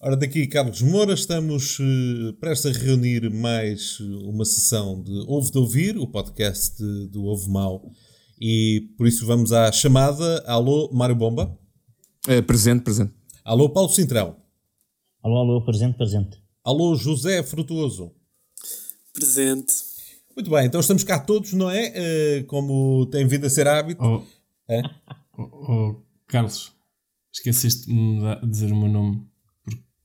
Ora, daqui Carlos Moura, estamos uh, prestes a reunir mais uma sessão de Ouve de Ouvir, o podcast do Ovo Mau, e por isso vamos à chamada. Alô, Mário Bomba? É, presente, presente. Alô, Paulo Cintrão? Alô, alô, presente, presente. Alô, José Frutuoso? Presente. Muito bem, então estamos cá todos, não é? Uh, como tem vindo a ser hábito. Oh, é? oh, oh Carlos, esqueceste de dizer o meu nome.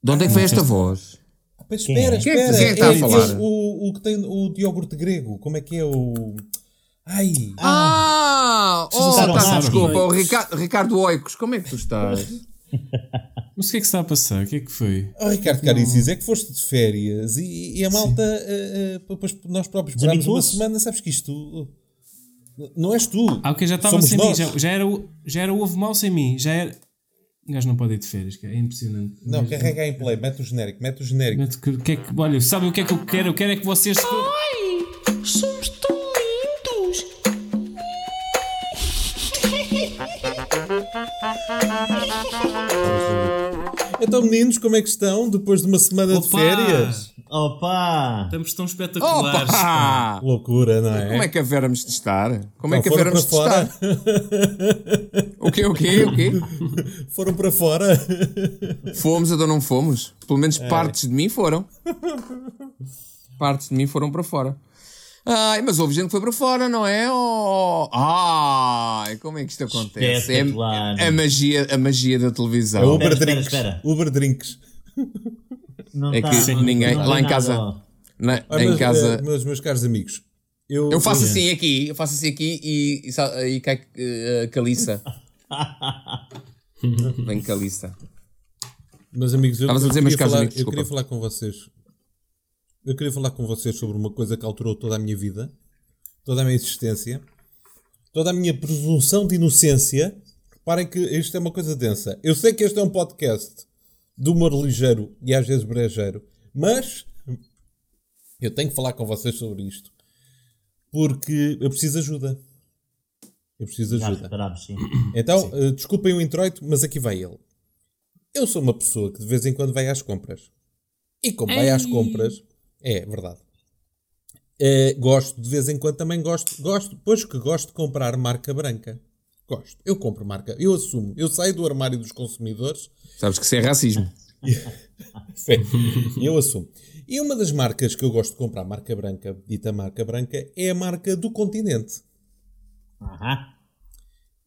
De onde é que foi esta voz? Ah, espera, quem espera. Quem é que está a falar? O, o que tem o de iogurte grego, como é que é o. Ai! Ah! Oh, tá, desculpa, o Ricardo, Ricardo Oicos, como é que tu estás? Mas o que é que está a passar? O que é que foi? Oh, Ricardo Caricis, é que foste de férias e, e a malta, uh, uh, nós próprios esperámos uma semana, sabes que isto. Não és tu. Ah, ok, já estava sem nós. mim, já, já, era, já era o ovo mau sem mim, já era. O gajo não pode ir de férias, é impressionante. Não, carrega em play, mete o genérico, mete o genérico. Mete, que, que é que, olha, sabe o que é que eu quero? Eu quero é que vocês. Ai, somos tão lindos! Então, meninos, como é que estão depois de uma semana Opa! de férias? Opa! Estamos tão espetaculares. Opa! Loucura, não é? Como é que a Véramos de estar? Como é que a Véramos de estar? o quê, o quê, o quê? Foram para fora. Fomos, então não fomos. Pelo menos é. partes de mim foram. Partes de mim foram para fora. Ai, mas houve gente que foi para fora, não é? Oh, ai, como é que isto acontece? É a, magia, a magia da televisão. É Uber espera, Drinks. Espera, espera. Uber Drinks. Não é tá, que ninguém, lá em casa, na, ah, em mas, casa, meus, meus caros amigos, eu, eu faço assim aqui, eu faço assim aqui e, e, e cai uh, caliça. Vem caliça. Meus amigos, eu, eu, queria falar, amigos, eu queria falar com vocês. Eu queria falar com vocês sobre uma coisa que alterou toda a minha vida, toda a minha existência, toda a minha presunção de inocência. Reparem que isto é uma coisa densa. Eu sei que este é um podcast de humor ligeiro e às vezes brejeiro, mas eu tenho que falar com vocês sobre isto porque eu preciso de ajuda. Eu preciso de ajuda. sim. Então, sim. Uh, desculpem o introito, mas aqui vai ele. Eu sou uma pessoa que de vez em quando vai às compras. E como Ei. vai às compras, é verdade. Uh, gosto, de vez em quando também gosto, gosto, pois que gosto de comprar marca branca. Gosto. Eu compro marca, eu assumo. Eu saio do armário dos consumidores Sabes que isso é racismo. eu assumo. E uma das marcas que eu gosto de comprar, marca branca, dita marca branca, é a marca do continente. Aham.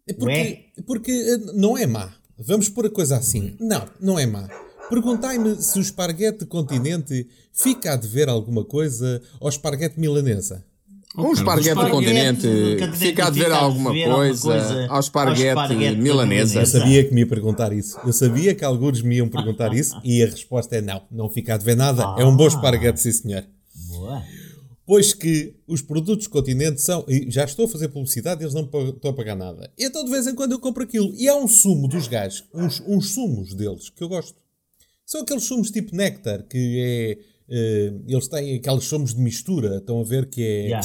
É porque, porque eh, não é má. Vamos pôr a coisa assim. Não, não é má. Perguntai-me se o esparguete continente fica a dever alguma coisa ao esparguete milanesa. Um esparguete do continente, fica a dever alguma coisa, coisa ao esparguete, milanesa. Eu sabia que me ia perguntar isso. Eu sabia que alguns me iam perguntar isso e a resposta é não, não fica a dever nada. Ah, é um bom ah. esparguete, sim senhor. Boa. Pois que os produtos continente são. E já estou a fazer publicidade, eles não estão a pagar nada. Então de vez em quando eu compro aquilo. E há um sumo dos gajos, uns, uns sumos deles, que eu gosto. São aqueles sumos tipo néctar, que é Uh, eles têm aqueles somos de mistura, estão a ver que é yeah.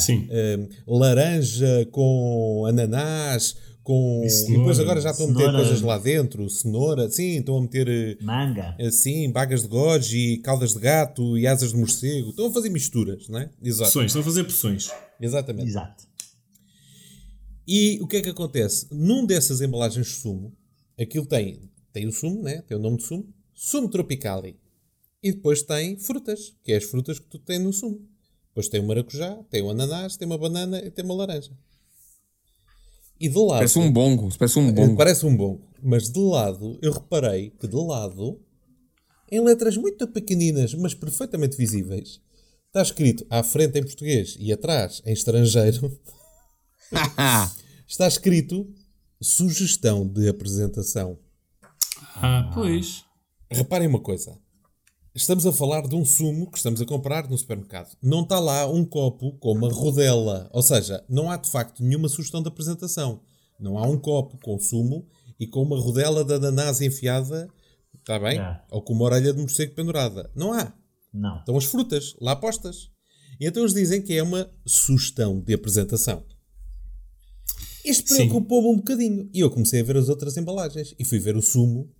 uh, laranja com ananás, com. E depois agora já estão a meter coisas lá dentro, cenoura, sim, estão a meter. Eh, Manga. Assim, bagas de goji, caudas de gato e asas de morcego. Estão a fazer misturas, não é? Exato. Poções, estão a fazer poções. Exatamente. Exato. E o que é que acontece? Num dessas embalagens de sumo, aquilo tem, tem o sumo, né? tem o nome de sumo, sumo tropicali. E depois tem frutas, que é as frutas que tu tens no sumo. Depois tem o maracujá, tem o ananás, tem uma banana e tem uma laranja. E de lado. Parece um bongo. Parece um bongo. Parece um bongo. Mas de lado, eu reparei que de lado, em letras muito pequeninas, mas perfeitamente visíveis, está escrito à frente em português e atrás em estrangeiro. está escrito sugestão de apresentação. Ah, pois. Reparem uma coisa. Estamos a falar de um sumo que estamos a comprar no supermercado. Não está lá um copo com uma rodela. Ou seja, não há de facto nenhuma sugestão de apresentação. Não há um copo com sumo e com uma rodela de ananás enfiada, está bem? Ou com uma orelha de morcego pendurada. Não há. Não. Estão as frutas lá postas. E então eles dizem que é uma sugestão de apresentação. Isto preocupou-me um bocadinho. E eu comecei a ver as outras embalagens. E fui ver o sumo,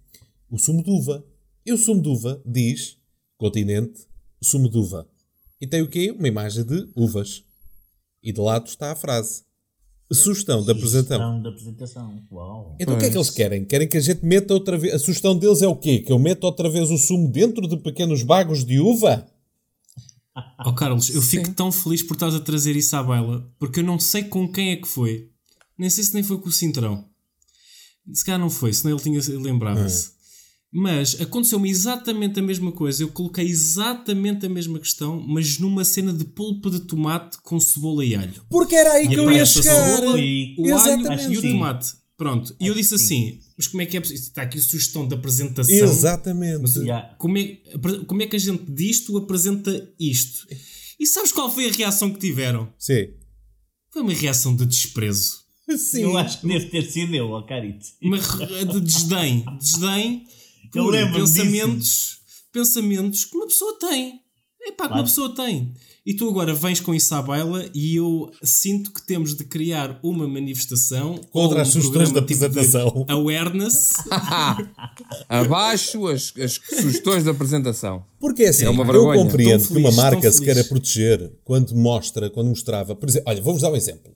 o sumo de uva E o sumo de uva diz, continente, sumo de uva. E tem o quê? Uma imagem de uvas. E de lado está a frase. Sugestão da apresentação. Sugestão da apresentação. Uau. Então o que é que eles querem? Querem que a gente meta outra vez. A sugestão deles é o quê? Que eu meta outra vez o sumo dentro de pequenos bagos de uva? Oh Carlos, eu fico tão feliz por estás a trazer isso à baila, porque eu não sei com quem é que foi. Nem sei se nem foi com o Cintrão. Se calhar não foi, senão ele tinha lembrava-se. Mas aconteceu-me exatamente a mesma coisa. Eu coloquei exatamente a mesma questão, mas numa cena de polpa de tomate com cebola e alho. Porque era aí que eu ia chegar. cebola, E- o alho Exatamente. e o tomate. Pronto. E eu disse assim: mas como é que é possível? Está aqui a sugestão de apresentação. Exatamente. Mas Yeah. como é, como é que a gente disto apresenta isto? E sabes qual foi a reação que tiveram? Sim. Foi uma reação de desprezo. Sim. Eu acho que deve ter sido eu, ó Carito. Uma re- de desdém. Desdém por pensamentos, pensamentos que uma pessoa tem. Epá, que uma pessoa tem. E tu agora vens com isso à baila e eu sinto que temos de criar uma manifestação Contra ou as um sugestões da tipo de apresentação. awareness Abaixo as, as sugestões de apresentação. Porque é assim, É uma eu compreendo Tão que uma feliz, marca se feliz. queira proteger quando mostra, quando mostrava. Por exemplo, olha, vou-vos dar um exemplo.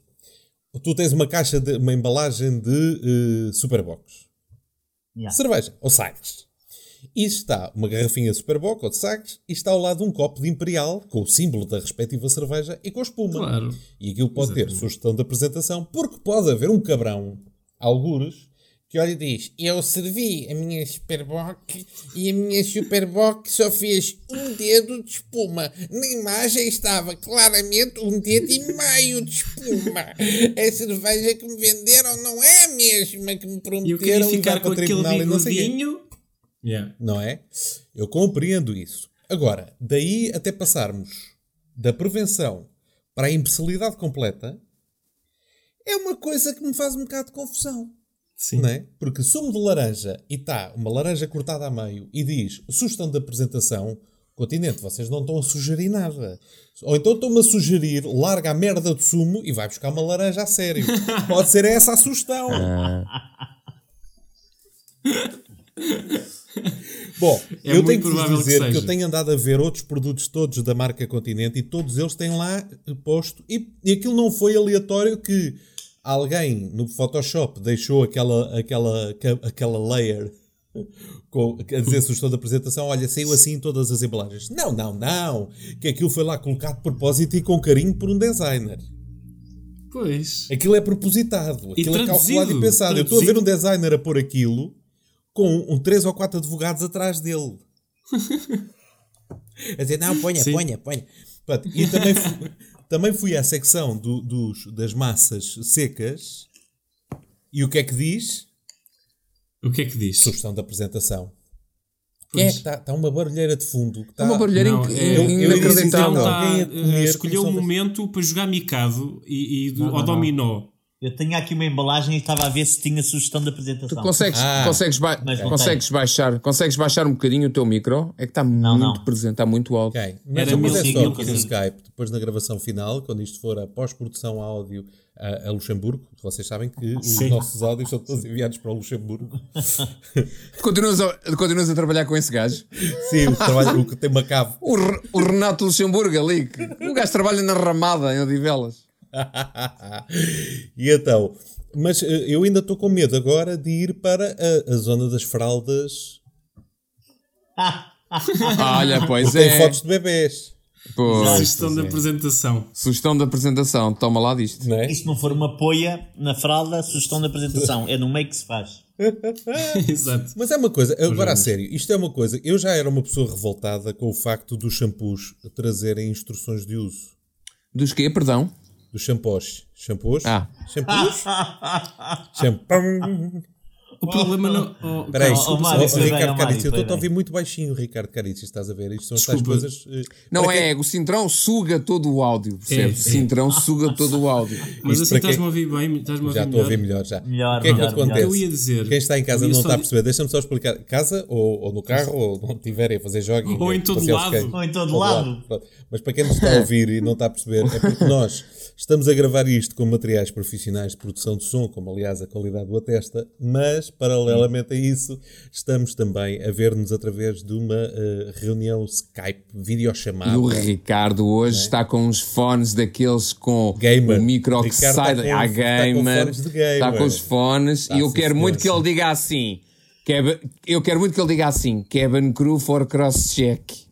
Tu tens uma caixa de uma embalagem de eh, Superbox. Yeah. Cerveja, ou Sagres. E está uma garrafinha de Superbox ou de Sagres e está ao lado um copo de Imperial com o símbolo da respectiva cerveja e com a espuma. Claro. E aquilo pode ter sugestão de apresentação, porque pode haver um cabrão, algures, que olha e diz: Eu servi a minha Superbox e a minha Superbox só fez um dedo de espuma. Na imagem estava claramente um dedo e meio de espuma. A cerveja que me venderam não é a mesma que me e eu prometeram queria ficar para com o aquele tribunal e não sei o quê bigodinho. Yeah. não é? Eu compreendo isso. Agora, daí até passarmos da prevenção para a imbecilidade completa, é uma coisa que me faz um bocado de confusão. Sim. Não é? Porque sumo de laranja e está uma laranja cortada a meio e diz sugestão de apresentação, continente, vocês não estão a sugerir nada. Ou então estão-me a sugerir, larga a merda do sumo e vai buscar uma laranja a sério. Pode ser essa a sugestão. Bom, É eu tenho que vos provável que dizer que, eu tenho andado a ver outros produtos todos da marca Continente e todos eles têm lá eh, posto. E, e aquilo não foi aleatório que alguém no Photoshop deixou aquela, aquela, aquela layer com, a dizer sugestão da apresentação, olha, saiu assim em todas as embalagens. Não, não, não. Que aquilo foi lá colocado de propósito e com carinho por um designer. Pois. Aquilo é propositado, aquilo é calculado e traduzido, pensado. Eu estou a ver um traduzido. designer a pôr aquilo com um, três ou quatro advogados atrás dele. a dizer, não, ponha, Sim. ponha, ponha. Pronto, e também fui, também fui à secção do- dos, das massas secas e o que é que diz? O que é que diz? Sugestão da apresentação. Quem é Pois. que está? Está uma barulheira de fundo. Que está, É uma barulheira Não, inc- é, eu- eu inacreditável. alguém a eh, escolheu o houvesse- momento para jogar micado e, e do, Não, ao não, dominó. Eu tenho aqui uma embalagem e estava a ver se tinha sugestão de Tu apresentação. consegues, Ah. consegues, ba- Mas não consegues, baixar, consegues baixar um bocadinho o teu micro? É que está muito não. presente, está muito alto. Ok, mas, Era mas é mil só que no. Skype, depois na gravação final, quando isto for a pós-produção áudio a, a Luxemburgo, vocês sabem que os Sim. nossos áudios são todos enviados para o Luxemburgo. Tu Continuas a, continuas a trabalhar com esse gajo? Sim, o, trabalho, o que tem uma cave. O, o Renato Luxemburgo ali, que o gajo trabalha na ramada em Odivelas. e então, mas eh, eu ainda estou com medo agora de ir para a, a zona das fraldas. Olha, pois Tem é. fotos de bebés, Pois, Sugestão da é. apresentação. Sugestão da apresentação, toma lá disto. não é? E se não for uma poia na fralda, sugestão de apresentação. É no meio que se faz. Exato. Mas é uma coisa, agora a sério, isto é uma coisa. Eu já era uma pessoa revoltada com o facto dos shampoos trazerem instruções de uso. Dos quê, perdão? Dos shampoos. Shampoos? Ah. Shampoos? Shampoo. O problema não. Oh, Espera aí, Carlos, oh, Mário, oh, Ricardo oh, Mário, Carici, eu estou a ouvir muito baixinho, Ricardo Carici, estás a ver? Isto são estas coisas. eh, Não é, o Cintrão suga todo o áudio, percebes? É, é. Cintrão suga todo o áudio. Mas Isto assim quem- estás-me a ouvir bem, estás-me a Já ouvir estou a ouvir melhor. já. Melhor, o que é que melhor, acontece? melhor. Eu ia dizer- Quem está em casa não está a perceber. Deixa-me só explicar. Casa ou, ou no carro ou onde estiverem a fazer jogging. Ou em todo lado. Ou em todo lado. Mas para quem nos está a ouvir e não está a perceber, é porque nós estamos a gravar isto com materiais profissionais de produção de som, como aliás a qualidade o atesta, mas paralelamente a isso, estamos também a ver-nos através de uma uh, reunião Skype, videochamada. E o Ricardo hoje é? está com uns fones daqueles com gamer. o micro que sai. Tá ah, gamer. Está com, gamer. Está com os fones. Está e eu quero muito que ele diga assim. eu quero muito que ele diga assim: Kevin Crew for cross-check.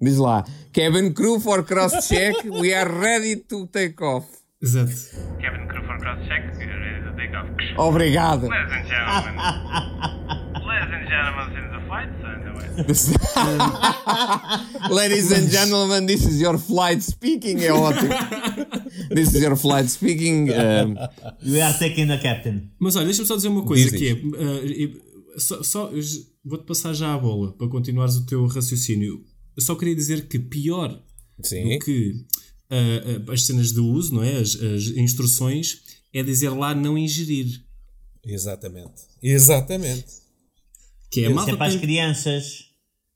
Diz lá: Kevin Crew for cross-check, we are ready to take off. Exato. Kevin Crew for cross-check, we are ready to take off. Obrigado. Ladies and gentlemen. Ladies and gentlemen, in the flight, so Ladies and gentlemen, this is your flight speaking. É ótimo. This is your flight speaking. Um... We are taking the captain. Mas olha, deixa-me só dizer uma coisa que é. Uh, só, só vou-te passar já a bola para continuares o teu raciocínio. Eu só queria dizer que pior Sim. do que uh, uh, as cenas de uso, não é? As, as, instruções, é dizer lá não ingerir. Exatamente. Exatamente. Que é, é para as crianças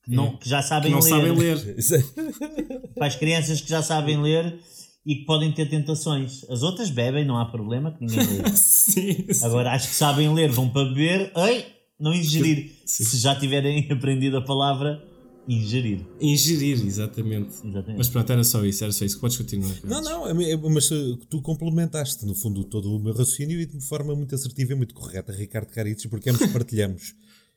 que, não, que já sabem que não ler. Sabem ler. para as crianças que já sabem ler e que podem ter tentações. As outras bebem, não há problema, que ninguém lê. sim, sim. Agora, as que sabem ler vão para beber, ei, não ingerir. Sim. Se já tiverem aprendido a palavra Ingerir. Ingerir, exatamente. exatamente. Mas pronto, era só isso, era só isso. Podes continuar. Não, não, é, é, mas eh, tu complementaste, no fundo, todo o meu raciocínio e de forma muito assertiva e muito correta, Ricardo Carites, porque ambos partilhamos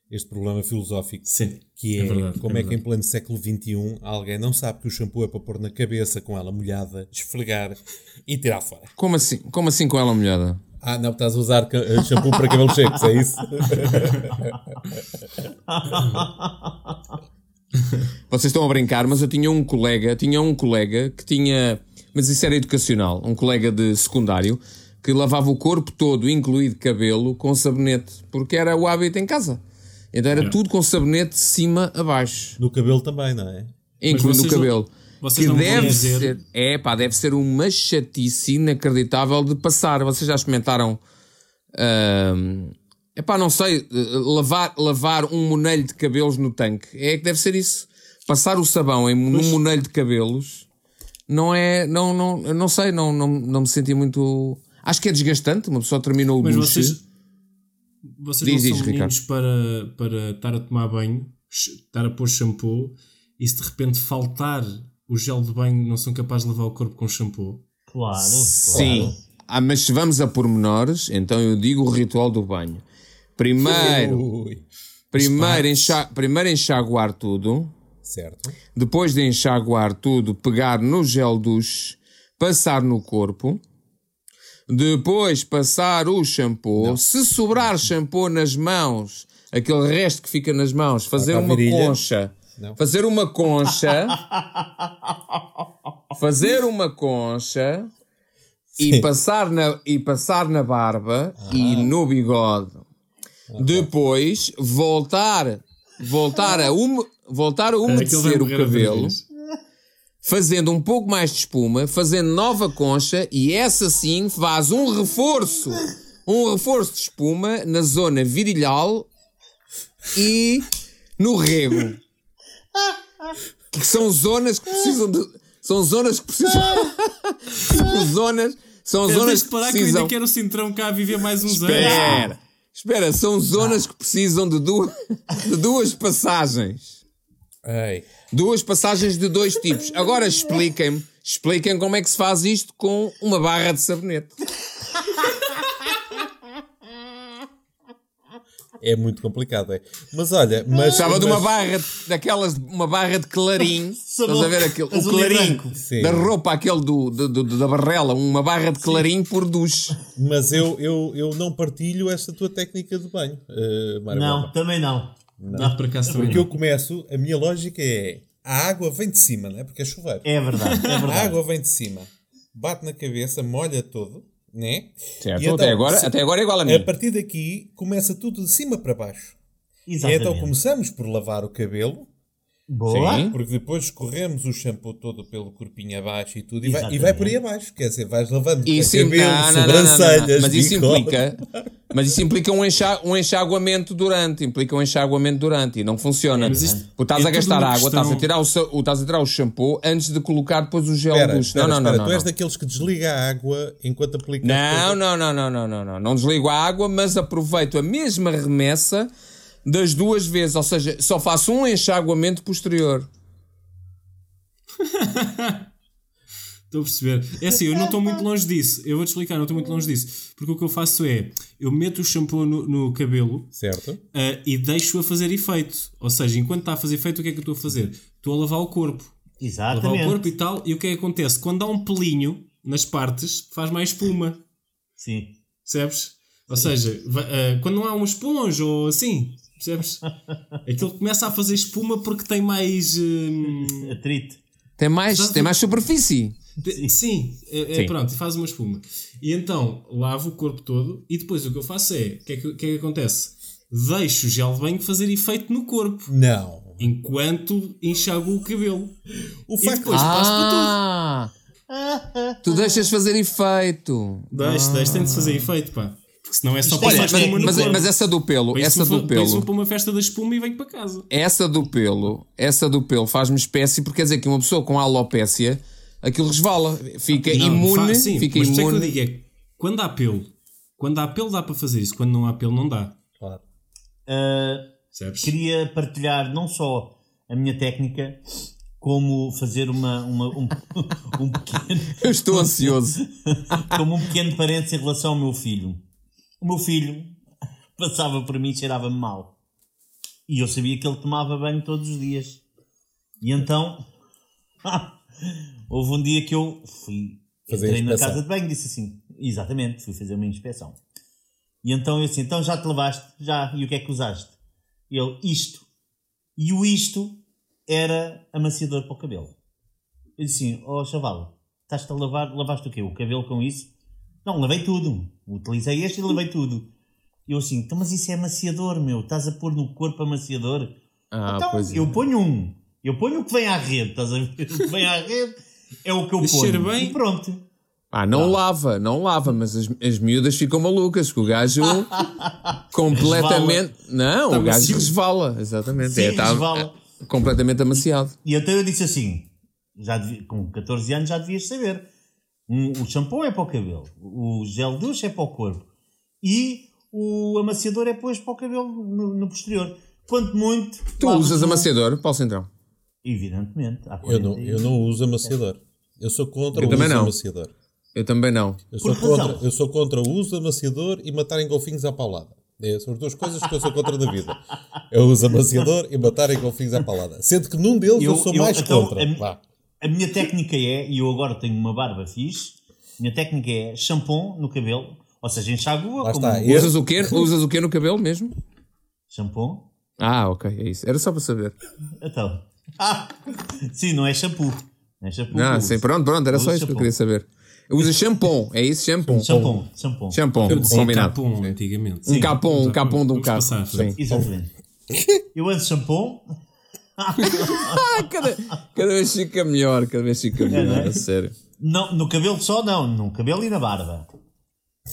este problema filosófico. Sim. Que é, é verdade, como é, é que em pleno século XXI alguém não sabe que o shampoo é para pôr na cabeça com ela molhada, esfregar e tirar fora. Como assim? Como assim com ela molhada? Ah, não, estás a usar eh, shampoo para cabelos secos, é isso? Vocês estão a brincar, mas eu tinha um colega, tinha um colega que tinha, mas isso era educacional, um colega de secundário que lavava o corpo todo, incluído cabelo, com sabonete, porque era o hábito em casa. Então era é. tudo com sabonete de cima a baixo. No cabelo também, não é? Incluindo o cabelo. Não, que deve dizer... ser, é pá, deve ser uma chatice inacreditável de passar. Vocês já experimentaram uh, Epá, não sei, lavar, lavar um monelho de cabelos no tanque. É que deve ser isso. Passar o sabão em, num monelho de cabelos não é. Não, não, não sei, não, não, não me senti muito. Acho que é desgastante. Uma pessoa terminou o Mas duche. Vocês, vocês diz, não são meninos para, para estar a tomar banho, estar a pôr shampoo e se de repente faltar o gel de banho, não são capazes de lavar o corpo com shampoo? Claro. Sim. Claro. Ah, mas se vamos a pormenores, então eu digo o ritual do banho. Primeiro, primeiro, enxa, primeiro enxaguar tudo. Certo. Depois de enxaguar tudo, pegar no gel duche, passar no corpo. Depois passar o shampoo. Não. Se sobrar shampoo nas mãos, aquele resto que fica nas mãos, fazer uma concha. Não. Fazer uma concha. fazer uma concha. Sim. E passar, na, e passar na barba ah. e no bigode depois voltar, voltar a, um, voltar a umedecer o cabelo, fazendo um pouco mais de espuma, fazendo nova concha e essa sim faz um reforço, um reforço de espuma na zona virilhal e no rego. Que são zonas que precisam de. São zonas que precisam. zonas. São zonas que precisam. que eu ainda quero o Cintrão cá a viver mais uns Espera. anos. Espera, são zonas que precisam de duas, de duas passagens. Ei. Duas passagens de dois tipos. Agora expliquem-me, expliquem como é que se faz isto com uma barra de sabonete. É muito complicado, é. Mas olha, mas. Estava mas... de uma barra, daquelas, uma barra de clarim. Estás a ver aquele, o clarim da roupa, aquele do, do, do, da barrela, uma barra de clarim Sim. por duche. Mas eu, eu, eu não partilho essa tua técnica de banho, uh, Não, também não. Não, não por acaso Porque eu começo, a minha lógica é a água vem de cima, não é? Porque é chuveiro. É verdade, é verdade. A água vem de cima, bate na cabeça, molha todo né? Certo, então, até, agora, se, até agora é igual a mim. A partir daqui começa tudo de cima para baixo. Exatamente. E então começamos por lavar o cabelo Boa. Sim. Porque depois escorremos o shampoo todo pelo corpinho abaixo e tudo e vai, e vai, por aí abaixo. Quer dizer, vais lavando isso cabelo, não, sobrancelhas, não, não, mas isso implica Mas isso implica um, enxa, um enxaguamento durante, implica um enxaguamento durante e não funciona. Mas isto Porque estás é a gastar água, questão... estás, a tirar o, estás a tirar o shampoo antes de colocar depois o gel espera, Espera, não, não, espera, não, não. Tu és daqueles que desliga a água enquanto aplica não, não, não, não, não, não, não. Não desligo a água, mas aproveito a mesma remessa das duas vezes, ou seja, só faço um enxaguamento posterior. Estou a perceber. É assim, eu não estou muito longe disso. Eu vou-te explicar, não estou muito longe disso. Porque o que eu faço é, eu meto o shampoo no, no cabelo certo. Uh, e deixo-o a fazer efeito. Ou seja, enquanto está a fazer efeito, o que é que eu estou a fazer? Estou a lavar o corpo. Exatamente. lavar o corpo e tal. E o que é que acontece? Quando há um pelinho nas partes, faz mais espuma. Sim. Percebes? Ou seja, uh, quando não há uma esponja ou assim, Percebes? Aquilo começa a fazer espuma porque tem mais. Hum... Atrito. Tem mais, tem mais superfície. Sim, Sim, é, é Sim. pronto, faz uma espuma. E então lavo o corpo todo e depois o que eu faço é: o que, é que, que, é que acontece? Deixo o gel de banho fazer efeito no corpo. Não. Enquanto enxago o cabelo. O facto e depois ah, passo para tudo. Tu deixas fazer efeito. Deixa, ah. deixa, tem de fazer efeito, pá. Porque senão é só para mas, mas, mas, essa do pelo, essa do pelo. Para uma festa da espuma e venho para casa. Essa do pelo, essa do pelo faz-me espécie, porque quer dizer que uma pessoa com alopécia, aquilo resvala, fica não, imune, faz, sim, fica mas imune. É que eu digo, é, quando há pelo, quando há pelo dá para fazer isso, quando não há pelo não dá. Claro. Uh, queria partilhar não só a minha técnica, como fazer uma, uma um, um pequeno. Eu estou ansioso. como um pequeno parênteses em relação ao meu filho o meu filho passava por mim e cheirava-me mal. E eu sabia que ele tomava banho todos os dias. E então, houve um dia que eu fui, fazer entrei na casa de banho e disse assim, exatamente, fui fazer uma inspeção. E então eu disse, então já te lavaste? Já. E o que é que usaste? Ele, isto. E o isto era amaciador para o cabelo. Eu disse assim, oh chaval, estás-te a lavar, lavaste o quê? O cabelo com isso? Não, lavei tudo. Utilizei este e lavei tudo. Eu assim, então, mas isso é amaciador, meu. Estás a pôr no corpo amaciador. Ah, então, pois é. eu ponho um. Eu ponho o que vem à rede, estás a ver? O que vem à rede é o que eu ponho. bem. E pronto. Ah, não, lava, não lava, mas as, as miúdas ficam malucas, que o gajo completamente. Não, tá o gajo macio. resvala, exatamente. Sim, é, tá, resvala. É, completamente amaciado. E até eu disse assim: já devia, com 14 anos já devias saber um, o shampoo é para o cabelo, o gel douche é para o corpo e o amaciador é depois para o cabelo no, no posterior. Quanto muito. Tu usas no... amaciador, Paulo Centrão? Evidentemente. Eu não, eu não uso amaciador. Eu sou contra eu o uso não. amaciador. Eu também não. Eu sou, contra, eu sou contra o uso amaciador e matarem golfinhos à paulada. É, são as duas coisas que eu sou contra da vida. Eu uso amaciador e matarem golfinhos à paulada. Sendo que num deles eu, eu sou eu, mais então, contra. A, a minha técnica é, e eu agora tenho uma barba fixe, a minha técnica é shampoo no cabelo, ou seja, enxágua. Como... Está. Usas, o quê? Usas o quê no cabelo mesmo? Shampoo. Ah, ok, é isso. Era só para saber. Então. Ah, sim, não é shampoo. Não é shampoo. Não, sim, pronto, pronto, era só isso shampoo. que eu queria saber. Usa shampoo, é isso? Shampoo. Shampoo. Shampoo. Shampoo, combinado. Capum, antigamente. Um capom, um capom de um carro. Exatamente. Eu ando shampoo cada, cada vez fica melhor, cada vez fica melhor, é, é? a sério. Não, no cabelo só não, no cabelo e na barba.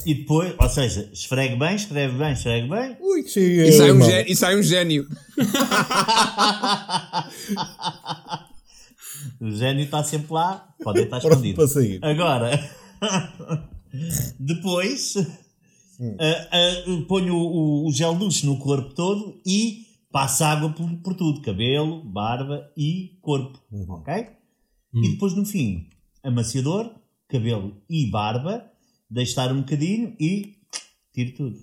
E depois, ou seja, esfregue bem, escreve bem, esfregue bem. Ui, que cheguei, e, sai um gênio, e sai um gênio. o gênio está sempre lá, pode estar escondido. Para sair. Agora, depois, hum. uh, uh, ponho o, o gel luxo no corpo todo e passa água por, por tudo: cabelo, barba e corpo. Uhum. Ok? Uhum. E depois no fim, amaciador, cabelo e barba, deixo estar um bocadinho e tiro tudo.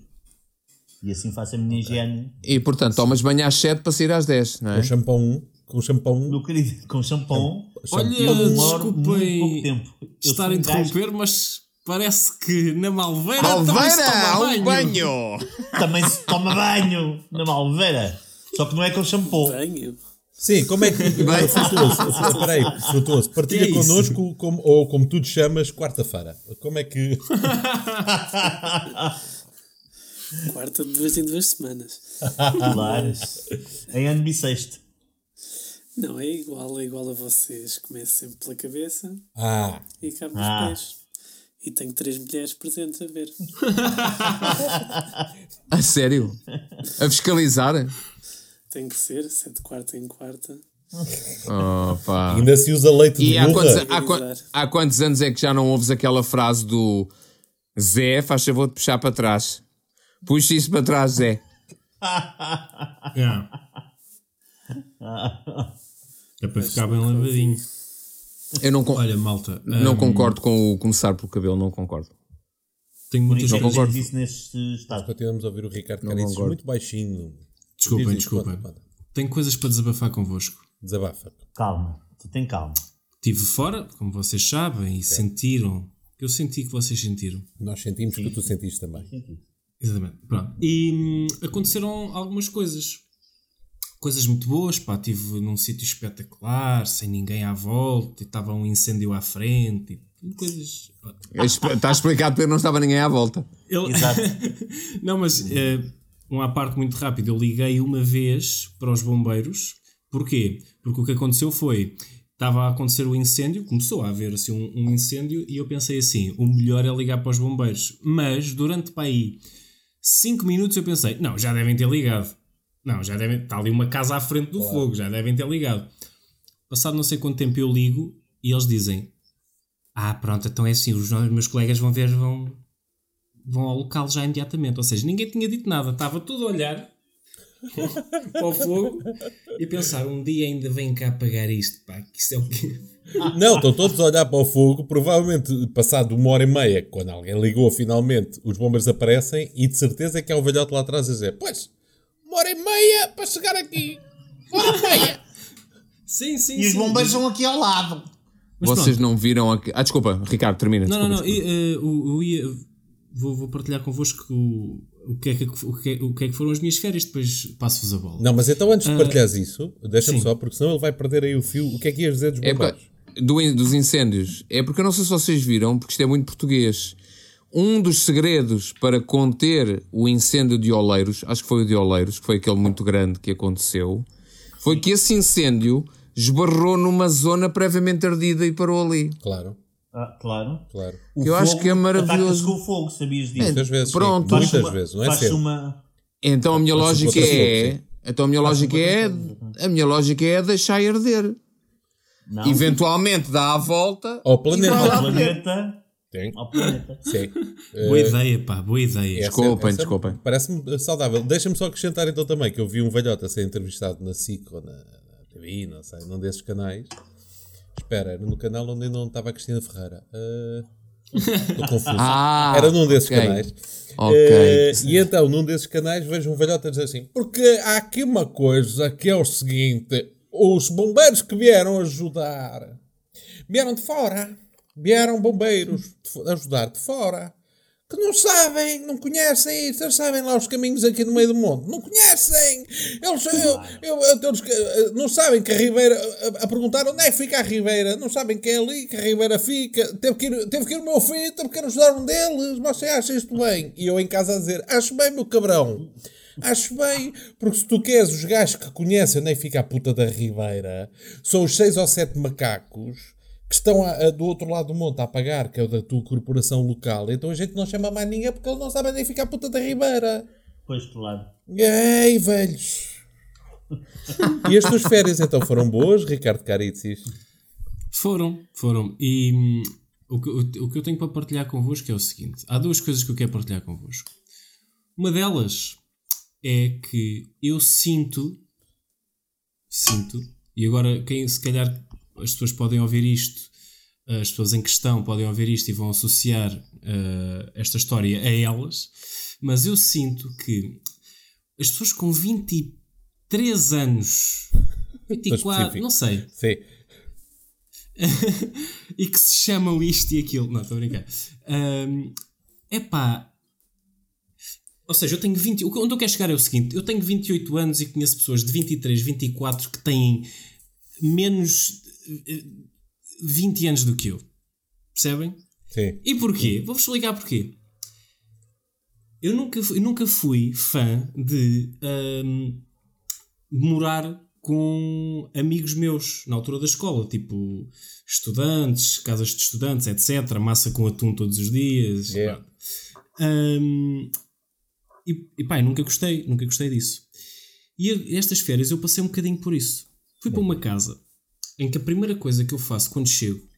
E assim faço a minha okay. higiene. E portanto, tomas banho às 7 para sair às 10, não é? Com shampoo. Com shampoo. Meu querido, com shampoo. Olha, desculpem estar a interromper, mas Parece que na Malveira, Malveira também se toma banho. Um banho. Também se toma banho na Malveira. Só que não é com shampoo. Tenho. Sim, como é que. Frutuoso, espera aí, Frutuoso, partilha é connosco, como, ou como tu te chamas, quarta-feira. Como é que. Quarta de duas em duas semanas. Claro. em ano bissexto. Não, é igual, é igual a vocês. Começo sempre pela cabeça ah. e acabo nos ah. pés. E tenho três mulheres presentes a ver. a sério? A fiscalizar? Tem que ser, sete quarta em quarta. Oh, Ainda se usa leite e de há quantos, há, há quantos anos é que já não ouves aquela frase do Zé, faz favor de puxar para trás? Puxa isso para trás, Zé. yeah. É para ficar bem lavadinho. Eu não, Olha, malta, não um, concordo com o começar pelo cabelo, não concordo. Tenho muitas não concordo. Disse neste estado. Continuamos a ouvir o Ricardo Carices muito baixinho. Desculpem, desculpem. Tenho coisas para desabafar convosco. Desabafa. Calma, tu tem calma. Estive fora, como vocês sabem, e sentiram. Eu senti que vocês sentiram. Nós sentimos Sim. que tu sentiste também. Exatamente. Pronto. E hum, aconteceram algumas coisas coisas muito boas, pá, estive num sítio espetacular, sem ninguém à volta, e estava um incêndio à frente, e coisas... Está explicado porque não estava ninguém à volta. Ele... Exato. não, mas é, uma parte muito rápida, eu liguei uma vez para os bombeiros, porquê? Porque o que aconteceu foi, estava a acontecer o um incêndio, começou a haver assim um, um, incêndio, e eu pensei assim, o melhor é ligar para os bombeiros, mas durante para aí 5 minutos eu pensei, não, já devem ter ligado não, já devem. Está ali uma casa à frente do fogo, já devem ter ligado. Passado não sei quanto tempo eu ligo e eles dizem: Ah, pronto, então é assim, os meus colegas vão ver, vão, vão ao local já imediatamente. Ou seja, ninguém tinha dito nada, estava tudo a olhar para o fogo e pensar: um dia ainda vem cá apagar isto, pá, que isso é o quê? Não, estão todos a olhar para o fogo. Provavelmente, passado uma hora e meia, quando alguém ligou finalmente, os bombeiros aparecem e de certeza que há um velhote lá atrás a dizer: Pois, uma hora e meia para chegar aqui. Uma hora e meia. sim, sim, E os bombeiros estão aqui ao lado. Mas Vocês pronto. não viram aqui. Ah, desculpa, Ricardo, termina. Não, desculpa, não, não. Eu, eu, ia. Vou, vou partilhar convosco o, o, que é que, o, que é, o que é que foram as minhas férias, depois passo-vos a bola. Não, mas então antes de ah, partilhares isso, deixa-me só, porque senão ele vai perder aí o fio. O que é que ias dizer dos bombeiros? É, do, dos incêndios. É porque eu não sei se vocês viram, porque isto é muito português um dos segredos para conter o incêndio de Oleiros, acho que foi o de Oleiros, que foi aquele muito grande que aconteceu, foi que esse incêndio esbarrou numa zona previamente ardida e parou ali. Claro. Ah, claro. claro. O eu acho que é maravilhoso. com o fogo, sabias disso? Muitas vezes. Pronto. Muitas uma, vezes, não é sempre. Uma... Então a minha lógica é. Então a minha lógica é. A minha lógica é deixar arder. Não. Eventualmente dá a volta ao planeta. Ao planeta tem. Ao planeta. Sim. boa uh, ideia, pá, boa ideia. Desculpem, desculpem. Parece-me saudável. Deixa-me só acrescentar então também que eu vi um velhote a ser entrevistado na SIC ou na, na TV, não sei, num desses canais. Espera, era no canal onde ainda não estava a Cristina Ferreira. Estou uh, confuso. ah, era num desses okay. canais. Okay. Uh, e então, num desses canais, vejo um velhote a dizer assim: porque há aqui uma coisa que é o seguinte: os bombeiros que vieram ajudar vieram de fora vieram bombeiros ajudar de fora que não sabem, não conhecem isso, eles sabem lá os caminhos aqui no meio do monte, não conhecem, eles eu, eu, eles, eh, não sabem que a Ribeira, a, a, perguntar onde é que fica a Ribeira, não sabem que é ali que a Ribeira fica, teve que ir, teve que ir o meu filho, teve que ir ajudar um deles, você acha isto bem? E eu em casa a dizer, acho bem meu cabrão, acho bem, porque se tu queres os gajos que conhecem onde é que fica a puta da Ribeira, são os seis ou sete macacos, que estão a, a, do outro lado do monte a pagar, que é o da tua corporação local. Então a gente não chama mais ninguém porque eles não sabem nem ficar puta da Ribeira. Pois, claro. Ei, velhos. e as tuas férias então foram boas, Ricardo Caritzis? Foram, foram. E hum, o, que, o, o, que eu tenho para partilhar convosco é o seguinte: há duas coisas que eu quero partilhar convosco. Uma delas é que eu sinto, sinto, e agora quem se calhar as pessoas podem ouvir isto, as pessoas em questão podem ouvir isto e vão associar uh, esta história a elas, mas eu sinto que as pessoas com 23 anos, 24, não sei. Sim. e que se chamam isto e aquilo. Não, estou a brincar. É um, pá. Ou seja, eu tenho 20. Onde eu quero chegar é o seguinte: eu tenho 28 anos e conheço pessoas de 23, 24 que têm menos 20 anos do que eu. Percebem? Sim. E porquê? Vou-vos explicar porquê. Eu nunca, eu nunca fui fã de um, morar com amigos meus na altura da escola, tipo estudantes, casas de estudantes, etc. Massa com atum todos os dias. Yeah. Um, e, e pai, nunca gostei, nunca gostei disso. E estas férias eu passei um bocadinho por isso. Fui para uma casa em que a primeira coisa que eu faço quando chego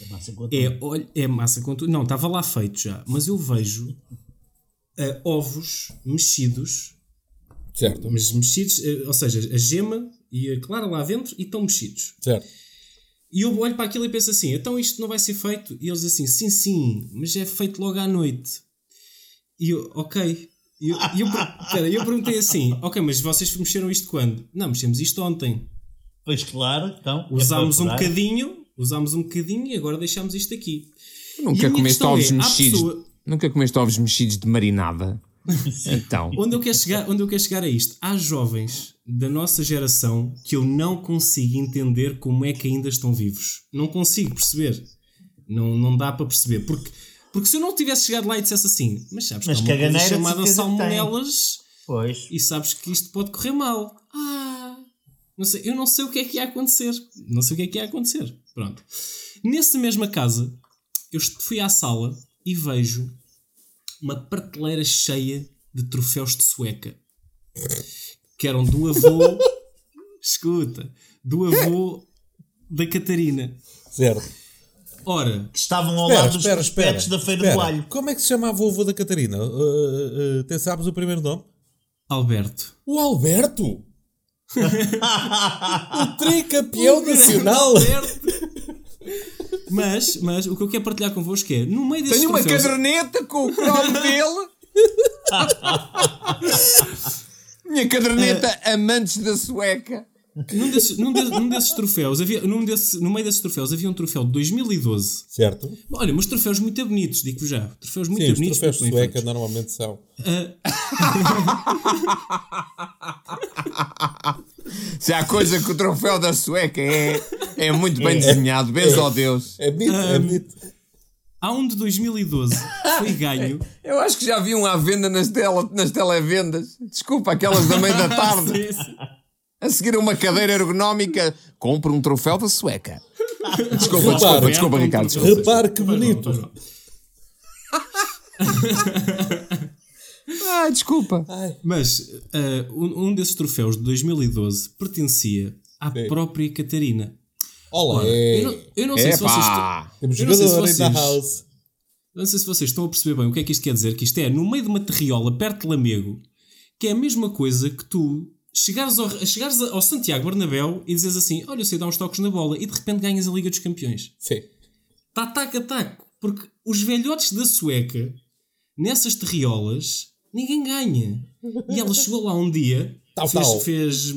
é massa com atum. É, olha, é massa com atum. Não, estava lá feito já, mas eu vejo uh, ovos mexidos Certo. Mas mexidos, eh, ou seja, a gema e a clara lá dentro e estão mexidos. Certo. E eu olho para aquilo e penso assim: então isto não vai ser feito? E eles dizem assim: sim, sim, mas é feito logo à noite. E eu, ok. E eu, eu, pera, eu perguntei assim: ok, mas vocês mexeram isto quando? Não, mexemos isto ontem. Pois claro, então. É usámos é um bocadinho, usámos um bocadinho e agora deixámos isto aqui. Nunca comeste ovos é, mexidos. Pessoa... Nunca comeste ovos mexidos de marinada. Então. onde, eu quero chegar, onde eu quero chegar a isto? Há jovens da nossa geração que eu não consigo entender como é que ainda estão vivos. Não consigo perceber. Não, não dá para perceber. Porque, porque se eu não tivesse chegado lá e dissesse assim, mas sabes mas que há uma coisa chamada salmonelas pois. e sabes que isto pode correr mal. Ah, não sei, eu não sei o que é que ia acontecer. Não sei o que é que ia acontecer. Pronto. Nessa mesma casa, eu fui à sala e vejo uma prateleira cheia de troféus de sueca. Que eram do avô. escuta, do avô da Catarina. Certo. Ora, que estavam ao espera, lado espera, dos prospectos da Feira espera. do Alho. Como é que se chamava o avô da Catarina? Uh, uh, uh, sabes o primeiro nome? Alberto. O Alberto? O tricampeão nacional! Mas, mas o que eu quero partilhar convosco é, no meio desse Tenho uma caderneta com o cromo dele. Minha caderneta uh, Amantes da Sueca. Num desses, num, de, num desses troféus, havia, num desse, no meio desses troféus havia um troféu de 2012. Certo. Olha, mas troféus muito bonitos, digo já. Troféus muito Sim, bonitos. Os troféus de sueca normalmente são. Uh... Se há coisa que o troféu da sueca é, é muito bem é, desenhado, benzo é, ao Deus. É mito, é mito. Há um de 2012 foi ganho. Eu acho que já vi um à venda nas, tele, nas televendas. Desculpa, aquelas da meia da tarde. sim, sim. A seguir a uma cadeira ergonómica, compre um troféu da sueca. Desculpa, Repare, desculpa, desculpa, Ricardo. Desculpa. Repare que bonito. ah, desculpa. Ai. Mas uh, um, desses troféus de 2012 pertencia à Sim. própria Catarina. Olá, eu, não, eu não sei Epa. se vocês. Temos da house. Não sei se vocês estão a perceber bem o que é que isto quer dizer. Que isto é no meio de uma terriola perto de Lamego, que é a mesma coisa que tu chegares ao, chegares ao Santiago Bernabéu e dizes assim: Olha, eu sei dar uns toques na bola e de repente ganhas a Liga dos Campeões. Sim. Está taco a taco. Porque os velhotes da Sueca, nessas terriolas, ninguém ganha. E ela chegou lá um dia, tal, fez. Tal. fez,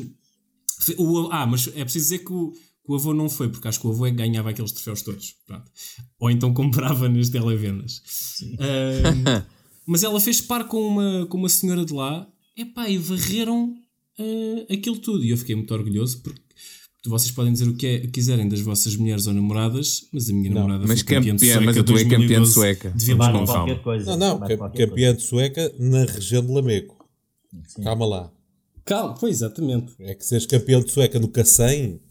fez o, ah, mas é preciso dizer que o, que o avô não foi, porque acho que o avô é que ganhava aqueles troféus todos. Pronto. Ou então comprava nas televendas. Uh, mas ela fez par com uma, com uma senhora de lá, epá, e varreram uh, aquilo tudo. E eu fiquei muito orgulhoso porque vocês podem dizer o que é, quiserem das vossas mulheres ou namoradas, mas a minha não, namorada mas foi campeã de sueca. Mas a tua é campeã de sueca. Devíamos com calma. Coisa, não, não, campeã de sueca na região de Lamego. Sim. Calma lá. Calma, foi exatamente. É que seres campeão de sueca no Cacém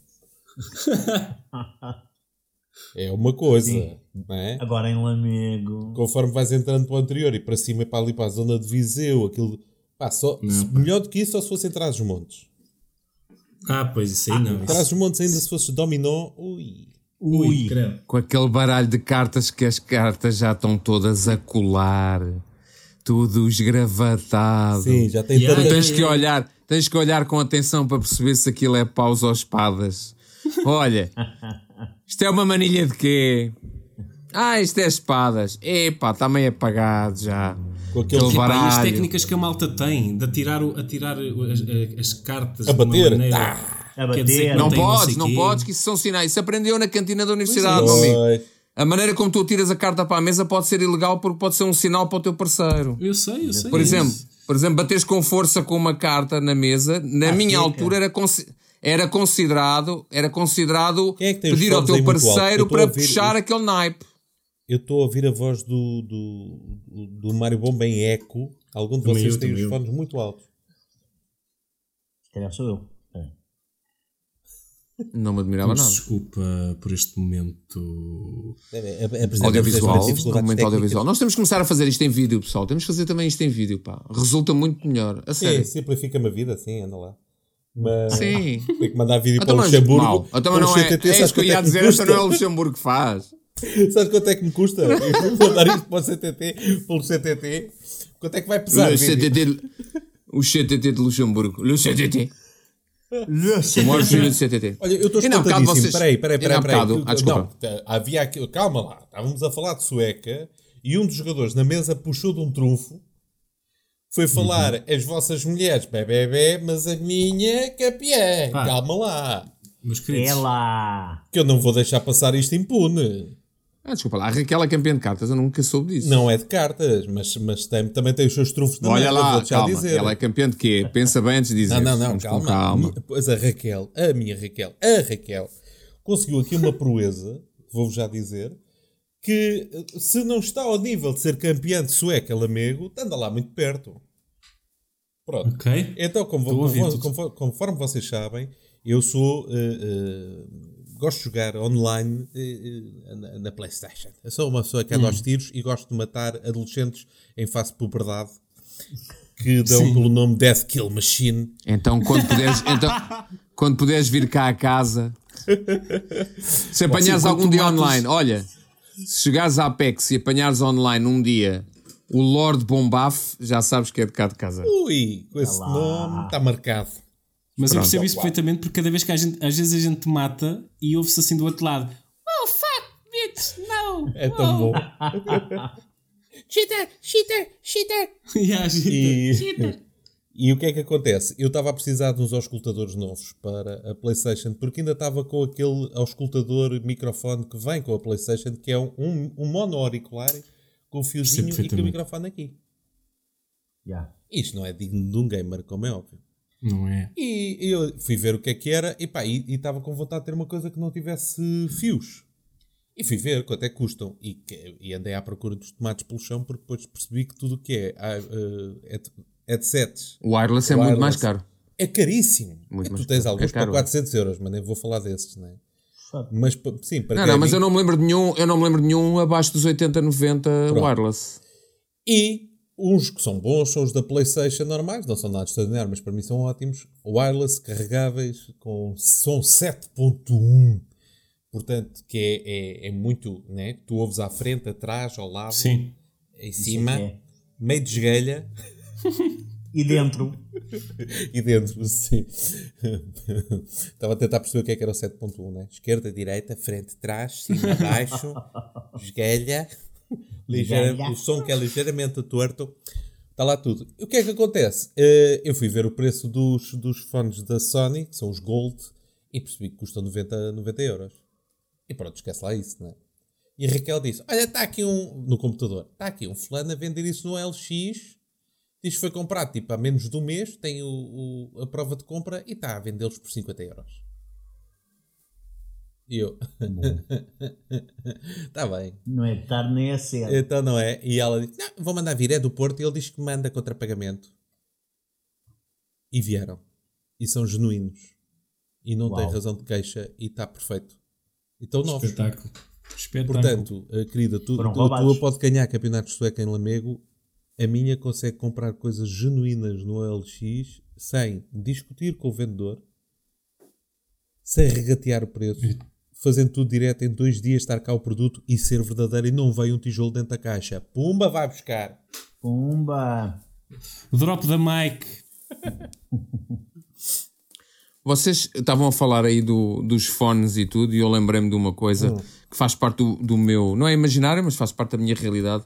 é uma coisa. Não é? Agora em Lamego. Conforme vais entrando para o anterior e para cima e para ali para a zona de Viseu, aquilo Pá, só, não, melhor do que isso só se fosse em trás dos montes. Ah, pois isso aí ah, não. Trás dos montes ainda se fosse dominó, ui. Ui, ui com aquele baralho de cartas que as cartas já estão todas a colar, tudo esgravatado. Sim, já tem yeah, tens que olhar, tens que olhar com atenção para perceber se aquilo é paus ou espadas. Olha, isto é uma manilha de quê? Ah, isto é espadas. Epá, está meio apagado já com aquele que, baralho. as técnicas que a malta tem de atirar, atirar as, as cartas a bater. Maneira, tá. a bater. Não, não podes, não, não podes, que isso são sinais. Isso aprendeu na cantina da universidade, meu amigo. A maneira como tu atiras a carta para a mesa pode ser ilegal porque pode ser um sinal para o teu parceiro. Eu sei, eu sei. Por exemplo, por exemplo, bateres com força com uma carta na mesa, na ah, minha altura era, era considerado, era considerado é pedir ao teu parceiro para puxar aquele naipe eu estou a ouvir a voz do, do, do Mário Bomba em eco. Algum de vocês tem os fones muito altos. Se calhar sou eu. É. Não me admirava nada. Desculpa por este momento. É, é, é audiovisual. Momento audiovisual. Nós temos que começar a fazer isto em vídeo, pessoal. Temos que fazer também isto em vídeo, pá. Resulta muito melhor. A sim, sério. simplifica-me a vida, sim, anda lá. Mas sim. tem que mandar vídeo então, para o Luxemburgo. Então, não é, é isso que eu ia dizer, então não é o Luxemburgo que faz. Sabe quanto é que me custa? mandar isto para o CTT, pelo CTT. Quanto é que vai pesar? O CTT, o CTT de Luxemburgo. O CTT. O maior filho do CTT. Olha, eu estou espantadíssimo. Vocês... Peraí, peraí, peraí. peraí. Ah, desculpa. Não, havia aqui... Calma lá. Estávamos a falar de sueca e um dos jogadores na mesa puxou de um trunfo foi falar uhum. as vossas mulheres bebê, mas a minha campeã. Pá. Calma lá. Mas queridos, é lá. Que eu não vou deixar passar isto impune. Ah, desculpa lá, a Raquel é campeã de cartas, eu nunca soube disso. Não é de cartas, mas, mas tem, também tem os seus trunfos de Olha lá, calma, dizer. ela é campeã de quê? Pensa bem antes de dizer. Não, não, não, calma. calma. Pois a Raquel, a minha Raquel, a Raquel, conseguiu aqui uma proeza, vou-vos já dizer, que se não está ao nível de ser campeã de sueca lamego, anda lá muito perto. Pronto. Ok. Então, como, conforme, conforme, conforme, vocês sabem, eu sou... Uh, uh, gosto de jogar online uh, na, na, Playstation. Eu sou uma pessoa que anda hum. aos tiros e gosto de matar adolescentes em face de puberdade que dão Sim. pelo nome Death Kill Machine. Então, quando puderes, então, quando puderes vir cá a casa, se apanhares algum dia matas... online, olha, se chegares à Apex e apanhares online um dia o Lord Bombaf, já sabes que é de cá de casa. Ui, com esse nome está marcado. Mas Pronto. eu percebo isso perfeitamente porque cada vez que a gente, às vezes a gente mata e ouve-se assim do outro lado: Oh fuck, bitch, no! É tão bom. cheater, cheater, cheater! yeah, e... cheater. E o que é que acontece? Eu estava a precisar de uns auscultadores novos para a PlayStation, porque ainda estava com aquele auscultador microfone que vem com a PlayStation, que é um, um mono auricular com o fiozinho e com o microfone aqui. Yeah. Isto não é digno de um gamer, como é óbvio. Não é? E eu fui ver o que é que era e pá, e estava com vontade de ter uma coisa que não tivesse fios. E fui ver quanto é que custam. E, e andei à procura dos tomates pelo chão porque depois percebi que tudo o que é uh, headsets. O wireless é wireless muito mais caro. É caríssimo. Muito é, tu tens alguns é para 400 euros, mas nem vou falar desses, não é? Mas sim, para Não, não, mas eu não me lembro de nenhum, eu não me lembro de nenhum abaixo dos 80, 90 Pronto. wireless. E uns que são bons são os da PlayStation normais, não são nada extraordinário, mas para mim são ótimos. Wireless, carregáveis, com som 7.1. Portanto, que é, é, é, muito, né? Tu ouves à frente, atrás, ao lado, Sim. em cima, é. meio de e dentro. e dentro, sim. Estava a tentar perceber o que é que era o 7.1, né? Esquerda, direita, frente, trás, cima, baixo, esguelha ligeira, o som que é ligeiramente torto. Está lá tudo. E o que é que acontece? Uh, eu fui ver o preço dos, dos fones da Sony, que são os Gold, e percebi que custam 90, 90 euros. E pronto, esquece lá isso, não é? E a Raquel disse: Olha, está aqui um. No computador, está aqui um fulano a vender isso no LX. Diz que foi comprado tipo há menos de um mês, tem o, o a prova de compra e está a vendê-los por 50 euros. E eu. Está bem. Não é tarde nem é cedo. Então não é. E ela disse: Não, vou mandar vir, é do Porto. E ele diz que manda contra pagamento. E vieram. E são genuínos. E não Uau. tem razão de queixa. E está perfeito. E estão novos. Espetáculo. Espetáculo. Portanto, eh, querida, tu, tu, a tua pode ganhar campeonatos sueca em Lamego. A minha consegue comprar coisas genuínas no OLX sem discutir com o vendedor, sem regatear o preço fazendo tudo direto em dois dias, estar cá o produto e ser verdadeiro e não veio um tijolo dentro da caixa. Pumba, vai buscar. Pumba. Drop da Mike. Vocês estavam a falar aí do, dos fones e tudo, e eu lembrei-me de uma coisa hum. que faz parte do, do, meu, não é imaginário, mas faz parte da minha realidade,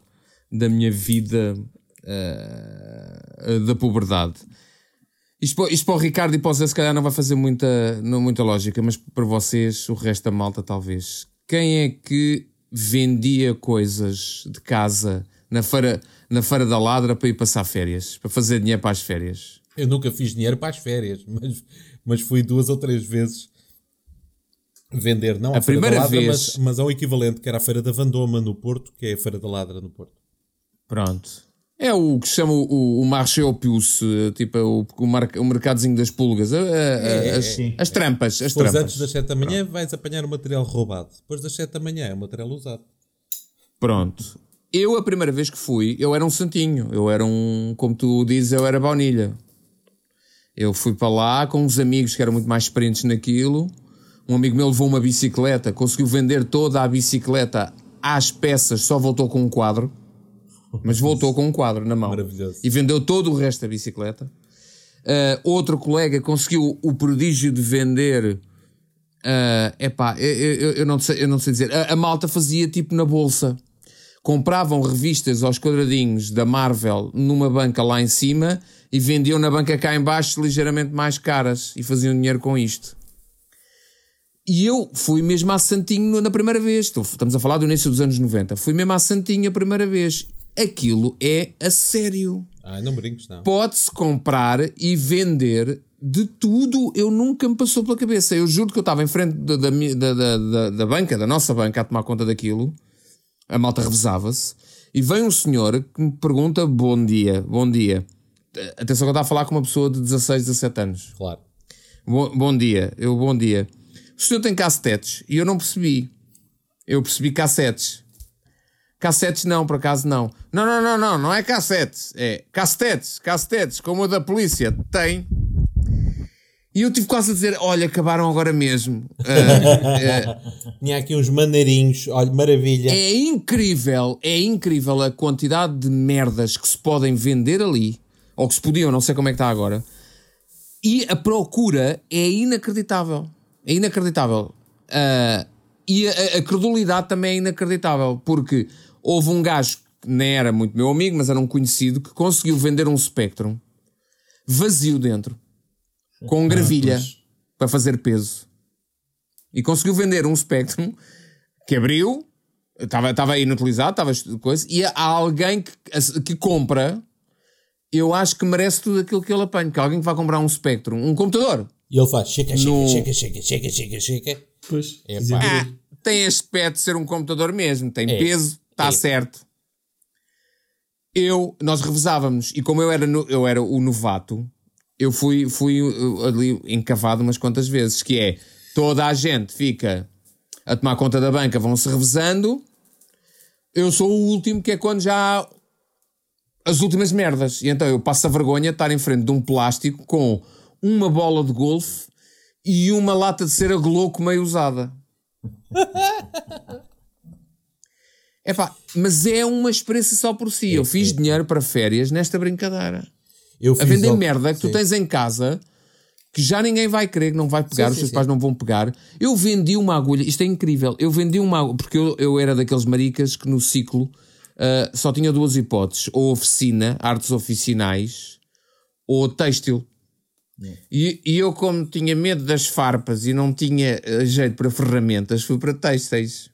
da minha vida uh, da puberdade. Isto, isto para o Ricardo e para o Zé, se calhar não vai fazer muita, não, muita lógica, mas para vocês, o resto da malta, talvez. Quem é que vendia coisas de casa na feira, na feira da Ladra para ir passar férias? Para fazer dinheiro para as férias? Eu nunca fiz dinheiro para as férias, mas, mas fui duas ou três vezes vender, não a Feira da Ladra, vez... mas, mas ao equivalente, que era a Feira da Vandoma no Porto, que é a Feira da Ladra no Porto. Pronto. É o que se chama o, o marché opius, tipo o, o, mar, o mercadozinho das pulgas, a, a, é, as, é, as trampas. As Depois trampas. antes das 7 da manhã vais apanhar o material roubado. Depois das 7 da manhã é o material usado. Pronto. Eu, a primeira vez que fui, eu era um santinho. Eu era um, como tu dizes, eu era baunilha. Eu fui para lá com uns amigos que eram muito mais experientes naquilo. Um amigo meu levou uma bicicleta, conseguiu vender toda a bicicleta às peças, só voltou com um quadro. Mas voltou com um quadro na mão. Maravilhoso. E vendeu todo o resto da bicicleta. Uh, outro colega conseguiu o prodígio de vender. Uh, epá, eu, eu, eu, não sei, eu não sei dizer. A, a, malta fazia tipo na bolsa. Compravam revistas aos quadradinhos da Marvel numa banca lá em cima e vendiam na banca cá em baixo ligeiramente mais caras e faziam dinheiro com isto. E eu fui mesmo a Santinho na primeira vez. Estamos a falar do início dos anos 90. Fui mesmo a Santinho a primeira vez aquilo é a sério. Ah, não brinques, não. Pode-se comprar e vender de tudo. Eu nunca me passou pela cabeça. Eu juro que eu estava em frente da, da, da, da, da banca, da nossa banca, a tomar conta daquilo. A malta revezava-se. E vem um senhor que me pergunta: Bom dia, bom dia. Atenção que eu estava a falar com uma pessoa de 16, 17 anos. Claro. Bom, bom dia, eu bom dia. O senhor tem cassetes? E eu não percebi. Eu percebi cassetes. Cassetes não, por acaso não. Não, não, não, não, não é cassetes. É castetes, castetes, como o da polícia. Tem. E eu tive quase a dizer: olha, acabaram agora mesmo. Uh, uh, Tinha aqui uns maneirinhos, olha, maravilha. É incrível, é incrível a quantidade de merdas que se podem vender ali, ou que se podiam, não sei como é que está agora. E a procura é inacreditável. É inacreditável. Uh, e a, a credulidade também é inacreditável, porque Houve um gajo que nem era muito meu amigo, mas era um conhecido, que conseguiu vender um Spectrum vazio dentro, com gravilha ah, para fazer peso. E conseguiu vender um Spectrum que abriu, estava, estava inutilizado, estava coisa, e há alguém que, que compra, eu acho que merece tudo aquilo que ele apanha. Que alguém que vai comprar um Spectrum, um computador. E ele faz checa, checa, no... checa, checa, checa, checa, checa. Pois. É, ah, tem aspecto de ser um computador mesmo, tem é. peso, Está certo. Eu, nós revezávamos, e como eu era, no, eu era o novato, eu fui, fui uh, ali encavado umas quantas vezes, que é, toda a gente fica a tomar conta da banca, vão-se revezando, eu sou o último, que é quando já há as últimas merdas. E então eu passo a vergonha de estar em frente de um plástico com uma bola de golfe e uma lata de cera Gloco meio usada. Mas é uma experiência só por si. É, eu fiz é, dinheiro para férias nesta brincadeira. Eu a vender merda que sim. tu tens em casa que já ninguém vai querer, que não vai pegar, sim, os seus pais não vão pegar. Eu vendi uma agulha, isto é incrível. Eu vendi uma agulha, porque eu, eu era daqueles maricas que no ciclo uh, só tinha duas hipóteses: ou oficina, artes oficinais, ou têxtil. É. E, e, eu, como tinha medo das farpas e não tinha ah, jeito para ferramentas, fui para têxteis.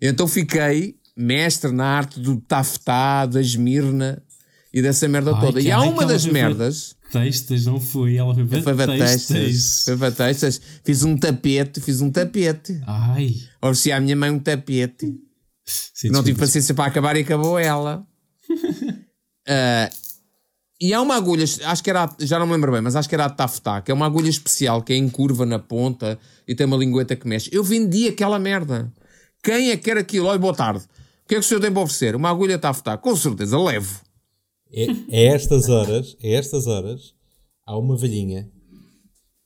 Então fiquei mestre na arte do tafetá, da esmirna e dessa merda Ai, toda. E há uma das merdas. Textas, não foi? Ela foi para, textas. Foi para textas. Fiz um tapete, fiz um tapete. Ai. Ofereci à minha mãe um tapete. Sim, não tive paciência para acabar e acabou ela. uh, e há uma agulha, acho que era, já não me lembro bem, mas acho que era a tafetá, que é uma agulha especial que é em curva na ponta e tem uma lingueta que mexe. Eu vendi aquela merda. Quem é que quer aquilo? Olha, boa tarde que é que o senhor tem para oferecer? Uma agulha tafetá? Com certeza, levo. É, é estas horas, é estas horas, há uma velhinha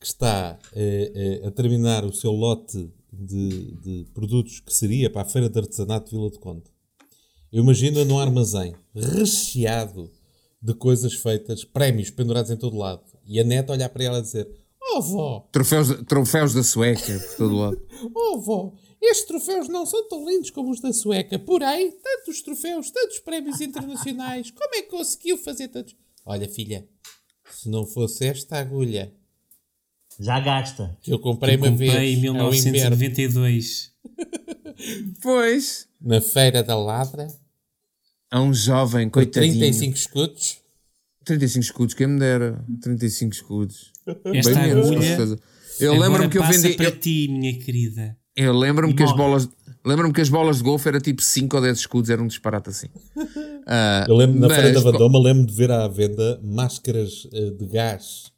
que está eh, eh, a terminar o seu lote de, de, produtos que seria para a Feira de Artesanato de Vila de Conde. Eu imagino num armazém recheado de coisas feitas, prémios pendurados em todo lado. E a neta olhar para ela e dizer: Oh, vó! Troféus, troféus da sueca por todo lado. oh, vó! Estes troféus não são tão lindos como os da Sueca, porém, tantos troféus, tantos prémios internacionais, como é que conseguiu fazer tantos? Olha, filha, se não fosse esta agulha. Já gasta. Que eu comprei uma vez. em 1992. pois. Na Feira da Ladra. A um jovem, coitadinho. 35 escudos. 35 escudos, quem me dera. 35 escudos. Esta Bem agulha. Menos, eu lembro-me que eu vendi. para ti, minha querida. Eu lembro-me que as bolas. Lembro-me que as bolas de golfe era tipo 5 ou 10 escudos, era um disparate assim. Uh, eu lembro, na mas, Feira da Vandoma, lembro de ver à venda máscaras uh, de gás.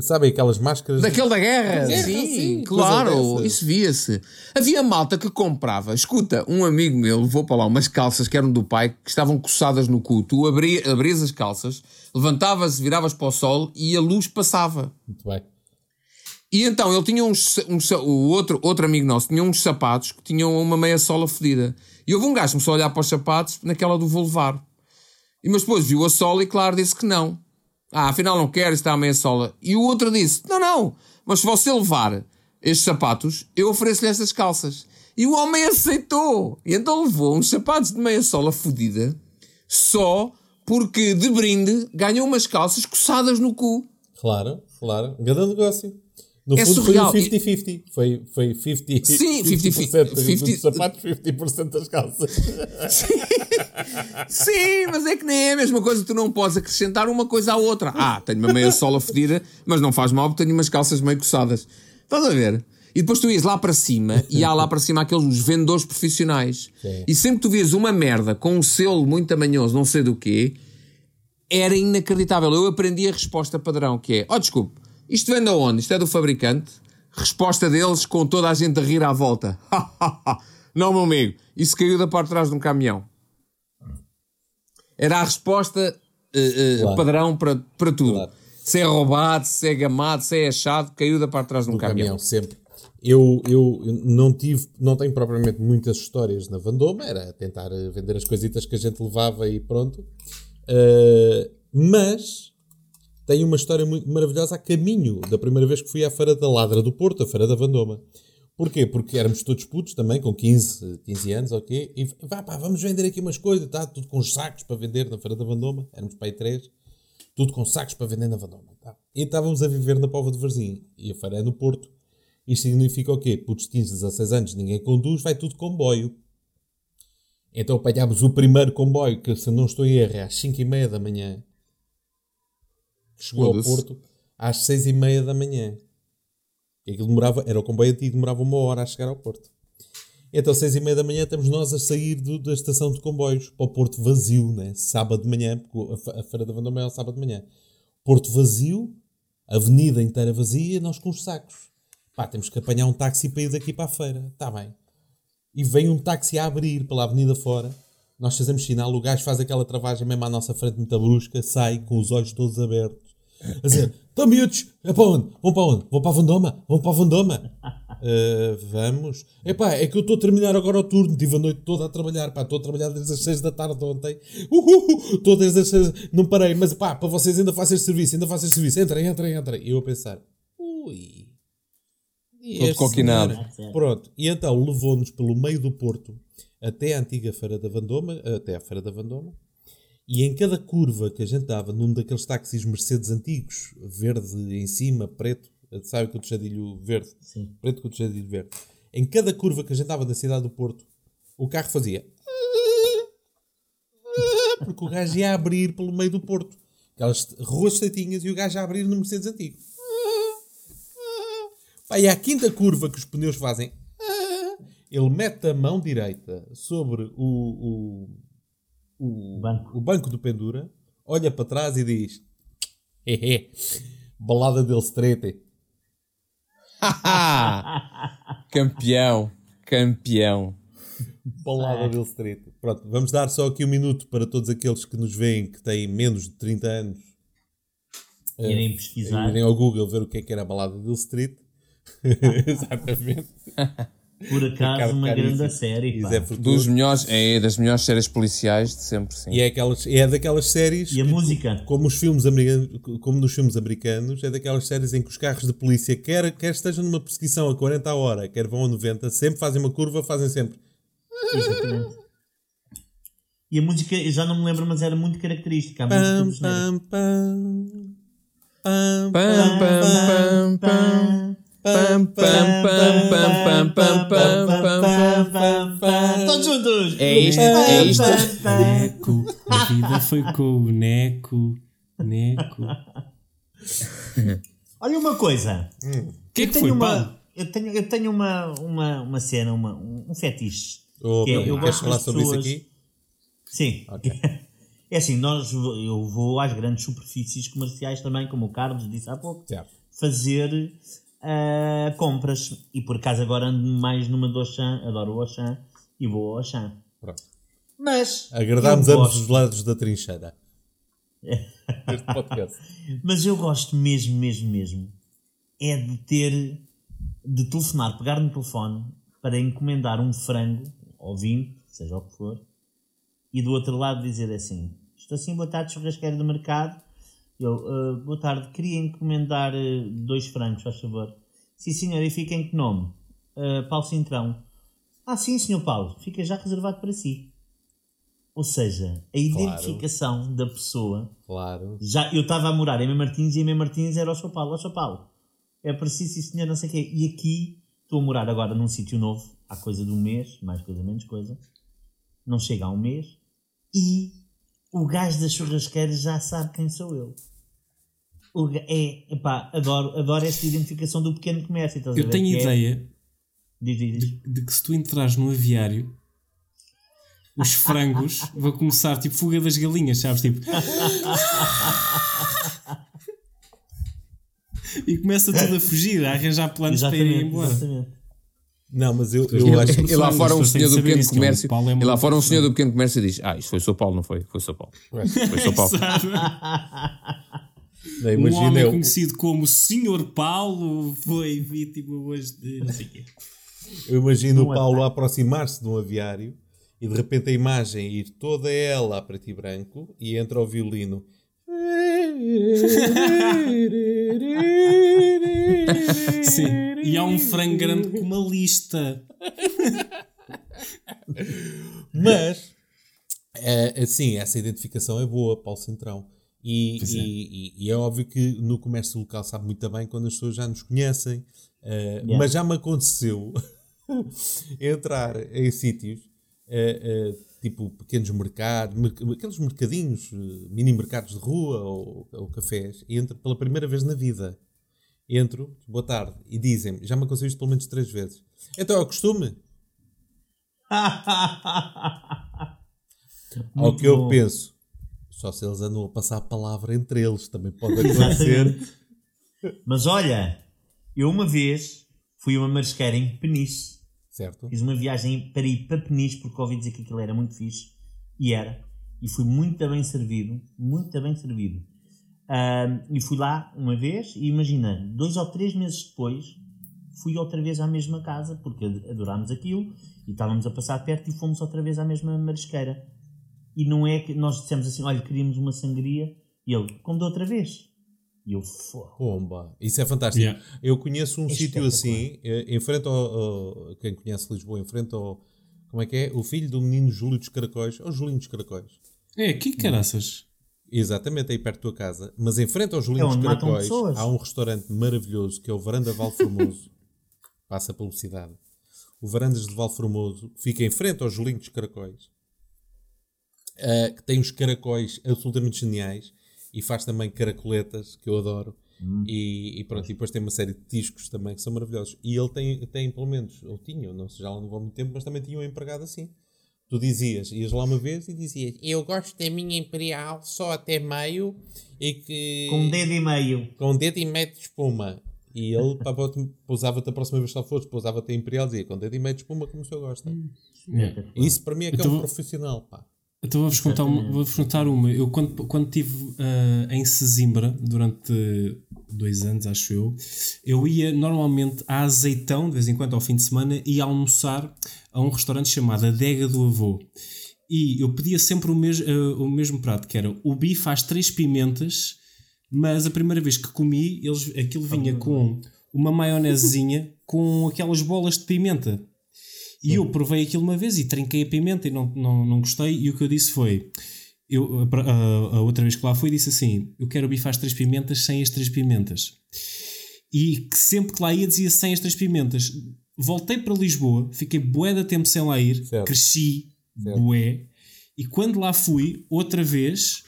Sabem aquelas máscaras? Daquele da guerra, sim, sim, claro, isso via-se. Havia malta que comprava. Escuta, um amigo meu levou para lá umas calças que eram do pai, que estavam coçadas no cu. Tu abri, abrias as calças, levantavas, viravas para o sol e a luz passava. Muito bem. E então ele tinha uns, o outro, outro amigo nosso tinha uns sapatos que tinham uma meia sola fedida. E houve um gajo que começou a olhar para os sapatos naquela do vou levar. E mas depois viu a sola e claro disse que não. Ah, afinal não quero, está a meia sola. E o outro disse: Não, não, mas se você levar estes sapatos, eu ofereço-lhe estas calças. E o homem aceitou. E então levou uns sapatos de meia sola fodida só porque de brinde ganhou umas calças coçadas no cu. Claro, claro. Grande negócio. No é fundo surreal. foi um 50-50. Foi, foi 50%, Sim, 50%, 50, dos sapatos, 50% das calças. Sim. Sim, mas é que nem é a mesma coisa. Tu não podes acrescentar uma coisa à outra. Ah, tenho uma meia sola fedida, mas não faz mal porque tenho umas calças meio coçadas. Estás a ver? E depois tu ias lá para cima e há lá para cima aqueles vendedores profissionais. Sim. E sempre que tu vias uma merda com um selo muito tamanhoso, não sei do quê, era inacreditável. Eu aprendi a resposta padrão que é: ó, oh, desculpe isto vem de onde? Isto é do fabricante? Resposta deles com toda a gente a rir à volta. Não, meu amigo, isso caiu da parte de trás de um caminhão. Era a resposta uh, uh, claro. padrão para, para tudo. Claro. Se é roubado, se é gamado, se é achado, caiu da parte de trás de um caminhão. caminhão. Sempre. Eu, eu não tive, não tenho propriamente muitas histórias na Vandoma, era tentar eh, vender as coisitas que a gente levava e pronto. Uh, mas tenho uma história muito maravilhosa a caminho da primeira vez que fui à Feira da Ladra do Porto, a Feira da Vandoma. Porquê? Porque éramos todos putos também, com 15, 15 anos, ok? E vá pá, vamos vender aqui umas coisas, tá? Tudo com sacos para vender na Feira da Vandoma. Éramos aí três. Tudo com sacos para vender na Vandoma. Tá? E estávamos a viver na Pova de Varzim. E a feira é no Porto. Isto significa o quê? Putos de 15, 16 anos, ninguém conduz, vai tudo comboio. Então apanhámos o primeiro comboio, que se não estou em erro, é às 5 e meia da manhã chegou ao Porto às seis e meia da manhã. E aquilo demorava, era o comboio antigo, demorava uma hora a chegar ao Porto. Então, seis e meia da manhã, estamos nós a sair do, da estação de comboios para o Porto vazio, né? sábado de manhã, porque a, a Feira da Vendôme é o sábado de manhã. Porto vazio, avenida inteira vazia, nós com os sacos. Pá, temos que apanhar um táxi para ir daqui para a feira. Está bem. E vem um táxi a abrir pela avenida fora. Nós fazemos sinal, o gajo faz aquela travagem mesmo à nossa frente, muito brusca, sai com os olhos todos abertos a dizer: Estão miúdos, é para onde? Vão para onde? Vão para a Vandoma? Vão para a Vandoma? Uh, vamos. Epá, é que eu estou a terminar agora o turno. Tive a noite toda a trabalhar. Pá, estou a trabalhar desde as 6 da tarde ontem. Estou desde as 6. Não parei, mas pá, para vocês ainda faço serviço, ainda faço serviço. Entrem, entrem, entrem. E eu a pensar: ui. Todo coquinado. Pronto. E então levou-nos pelo meio do Porto até a antiga Feira da Vandoma, até a Feira da Vandoma e em cada curva que a gente dava, num daqueles táxis Mercedes antigos, verde em cima, preto, sabe com o tejadilho verde? Sim. Preto com o tejadilho verde. Em cada curva que a gente dava da cidade do Porto, o carro fazia. Porque o gajo ia abrir pelo meio do Porto. Aquelas ruas estreitinhas e o gajo ia abrir no Mercedes antigo. Pá, e à quinta curva que os pneus fazem, ele mete a mão direita sobre o, o o banco. o banco do Pendura, olha para trás e diz: Hehe, balada del Strete. campeão, campeão. Balada del Strete. Pronto, vamos dar só aqui um minuto para todos aqueles que nos veem que têm menos de 30 anos. Irem pesquisar. Irem ao Google ver o que é que era a balada del Street. Exatamente. Por acaso, uma grande série. É Dos melhores, é das melhores séries policiais de sempre, sim. E é, aquelas, é daquelas séries. E a que, música? Como, os filmes americanos, como nos filmes americanos, é daquelas séries em que os carros de polícia, quer, quer estejam numa perseguição a 40 a hora, quer vão a 90, sempre fazem uma curva, fazem sempre. Exatamente. E a música, eu já não me lembro, mas era muito característica. A pam, pam, pam, pam, pam, pam, pam, pam. Pam, pam, pam, pam, pam, pam, pam, pam, pam, Todos juntos! É isto, é isto. Neco, a vida foi com o Neco, Neco. Olha uma coisa. O que é que foi, uma, eu tenho, eu tenho uma, uma, uma cena, uma, um fetiche. Oh, que é, eu queres falar sobre isso aqui? Sim. Okay. É assim, nós, eu vou às grandes superfícies comerciais também, como o Carlos disse há pouco, certo. fazer uh, compras. E por acaso agora ando mais numa do Auchan, adoro o Auchan, e vou ao Auchan. Pronto. Mas. Agradámos ambos os lados da trincheira. Mas eu gosto mesmo, mesmo, mesmo. É de ter. de telefonar, pegar no telefone para encomendar um frango, ou vinho, seja o que for, e do outro lado dizer assim: Estou assim, boa tarde, churrasqueiro do mercado. Eu, uh, boa tarde, queria encomendar uh, dois frangos, faz favor. Sim, senhor, e fica em que nome? Uh, Paulo Cintrão. Ah, sim, senhor Paulo, fica já reservado para si. Ou seja, a identificação claro. da pessoa. Claro. Já, eu estava a morar em Mem Martins e em Mem Martins era o São Paulo. Ó, São Paulo, é preciso, sim, senhor, não sei o quê. E aqui estou a morar agora num sítio novo, há coisa de um mês, mais coisa, menos coisa. Não chega a um mês. E o gajo da churrasqueira já sabe quem sou eu. O, é, epá, adoro, adoro esta identificação do pequeno comércio. Eu tenho é ideia é... diz, diz, diz. De, de, que se tu entrares no aviário os frangos vão começar tipo fuga das galinhas, sabes? Tipo. e começa tudo a fugir, a arranjar planos para ir embora. Exatamente. Não, mas eu, eu e, acho que. E lá fora um senhor do pequeno comércio. É e lá fora um senhor do pequeno comércio diz: Ah, isto foi São Paulo, não foi? Foi São Paulo. Foi São Paulo. Não, um homem eu... conhecido como Senhor Paulo foi vítima hoje de não sei o quê. Eu imagino o Paulo a aproximar-se de um aviário e de repente a imagem ir toda ela a preto e branco e entra o violino. Sim, e há um frango grande com uma lista. Mas, é, assim, essa identificação é boa, Paulo Centrão. E é. E, e, e, é óbvio que no comércio local sabe muito bem quando as pessoas já nos conhecem. Uh, yeah. Mas já me aconteceu entrar em sítios uh, uh, tipo pequenos mercados, aqueles mercadinhos, mini mercados de rua ou, ou cafés, e entro pela primeira vez na vida. Entro, boa tarde, e dizem-me, já me aconteceu isto pelo menos três vezes. Então é o costume? Ao que eu penso, só se eles andam a passar a palavra entre eles, também pode acontecer. Mas olha, eu uma vez fui a uma marisqueira em Peniche Certo. Fiz uma viagem para ir para Peniche porque ouvi dizer que aquilo era muito fixe. E era. E fui muito bem servido. Muito bem servido. Um, e fui lá uma vez e imagina, dois ou três meses depois fui outra vez à mesma casa porque adorámos aquilo e estávamos a passar perto e fomos outra vez à mesma marisqueira. E não é que nós dissemos assim: olha, queríamos uma sangria e ele, como da outra vez. E eu, Bomba! Isso é fantástico. Yeah. Eu conheço um é sítio assim, eh, em frente ao, ao, Quem conhece Lisboa, em frente ao. Como é que é? O filho do menino Júlio dos Caracóis, ou Julinho dos Caracóis. É, que caraças. Exatamente, aí perto da tua casa. Mas em frente ao Julinho é dos Caracóis há um restaurante maravilhoso que é o Varanda Valformoso. Passa a publicidade. O Varandas de Valformoso, que fica em frente ao Julinho dos Caracóis. Uh, que tem uns caracóis absolutamente geniais e faz também caracoletas, que eu adoro. Hum. E, e, pronto, e depois tem uma série de discos também que são maravilhosos. E ele tem, tem pelo menos, ou tinha, não sei, já não vou há muito tempo, mas também tinha um empregado assim. Tu dizias, ias lá uma vez e dizias: Eu gosto da minha Imperial só até meio e que. Com um dedo e meio. Com um dedo e meio de espuma. E ele pousava-te a próxima vez que lá fosse, pousava-te a Imperial e dizia: Com dedo e meio de espuma, como o senhor gosta. Hum. É. Isso para mim é que é um profissional, pá. Então vou-vos contar, uma, vou contar uma. Eu, quando, quando estive uh, em Sesimbra, durante dois anos, acho eu, eu ia normalmente a Azeitão, de vez em quando, ao fim de semana, e almoçar a um restaurante chamado Adega do Avô. E eu pedia sempre o, mes, uh, o mesmo prato, que era o bife às três pimentas, mas a primeira vez que comi, eles, aquilo vinha com uma maionezinha com aquelas bolas de pimenta. E eu provei aquilo uma vez e trinquei a pimenta e não, não, não gostei. E o que eu disse foi: eu, a, a, outra vez que lá fui, disse assim: Eu quero bife às três pimentas sem as três pimentas. E que sempre que lá ia dizia sem as três pimentas. Voltei para Lisboa, fiquei bué de tempo sem lá ir, certo. cresci, certo. bué. E quando lá fui, outra vez,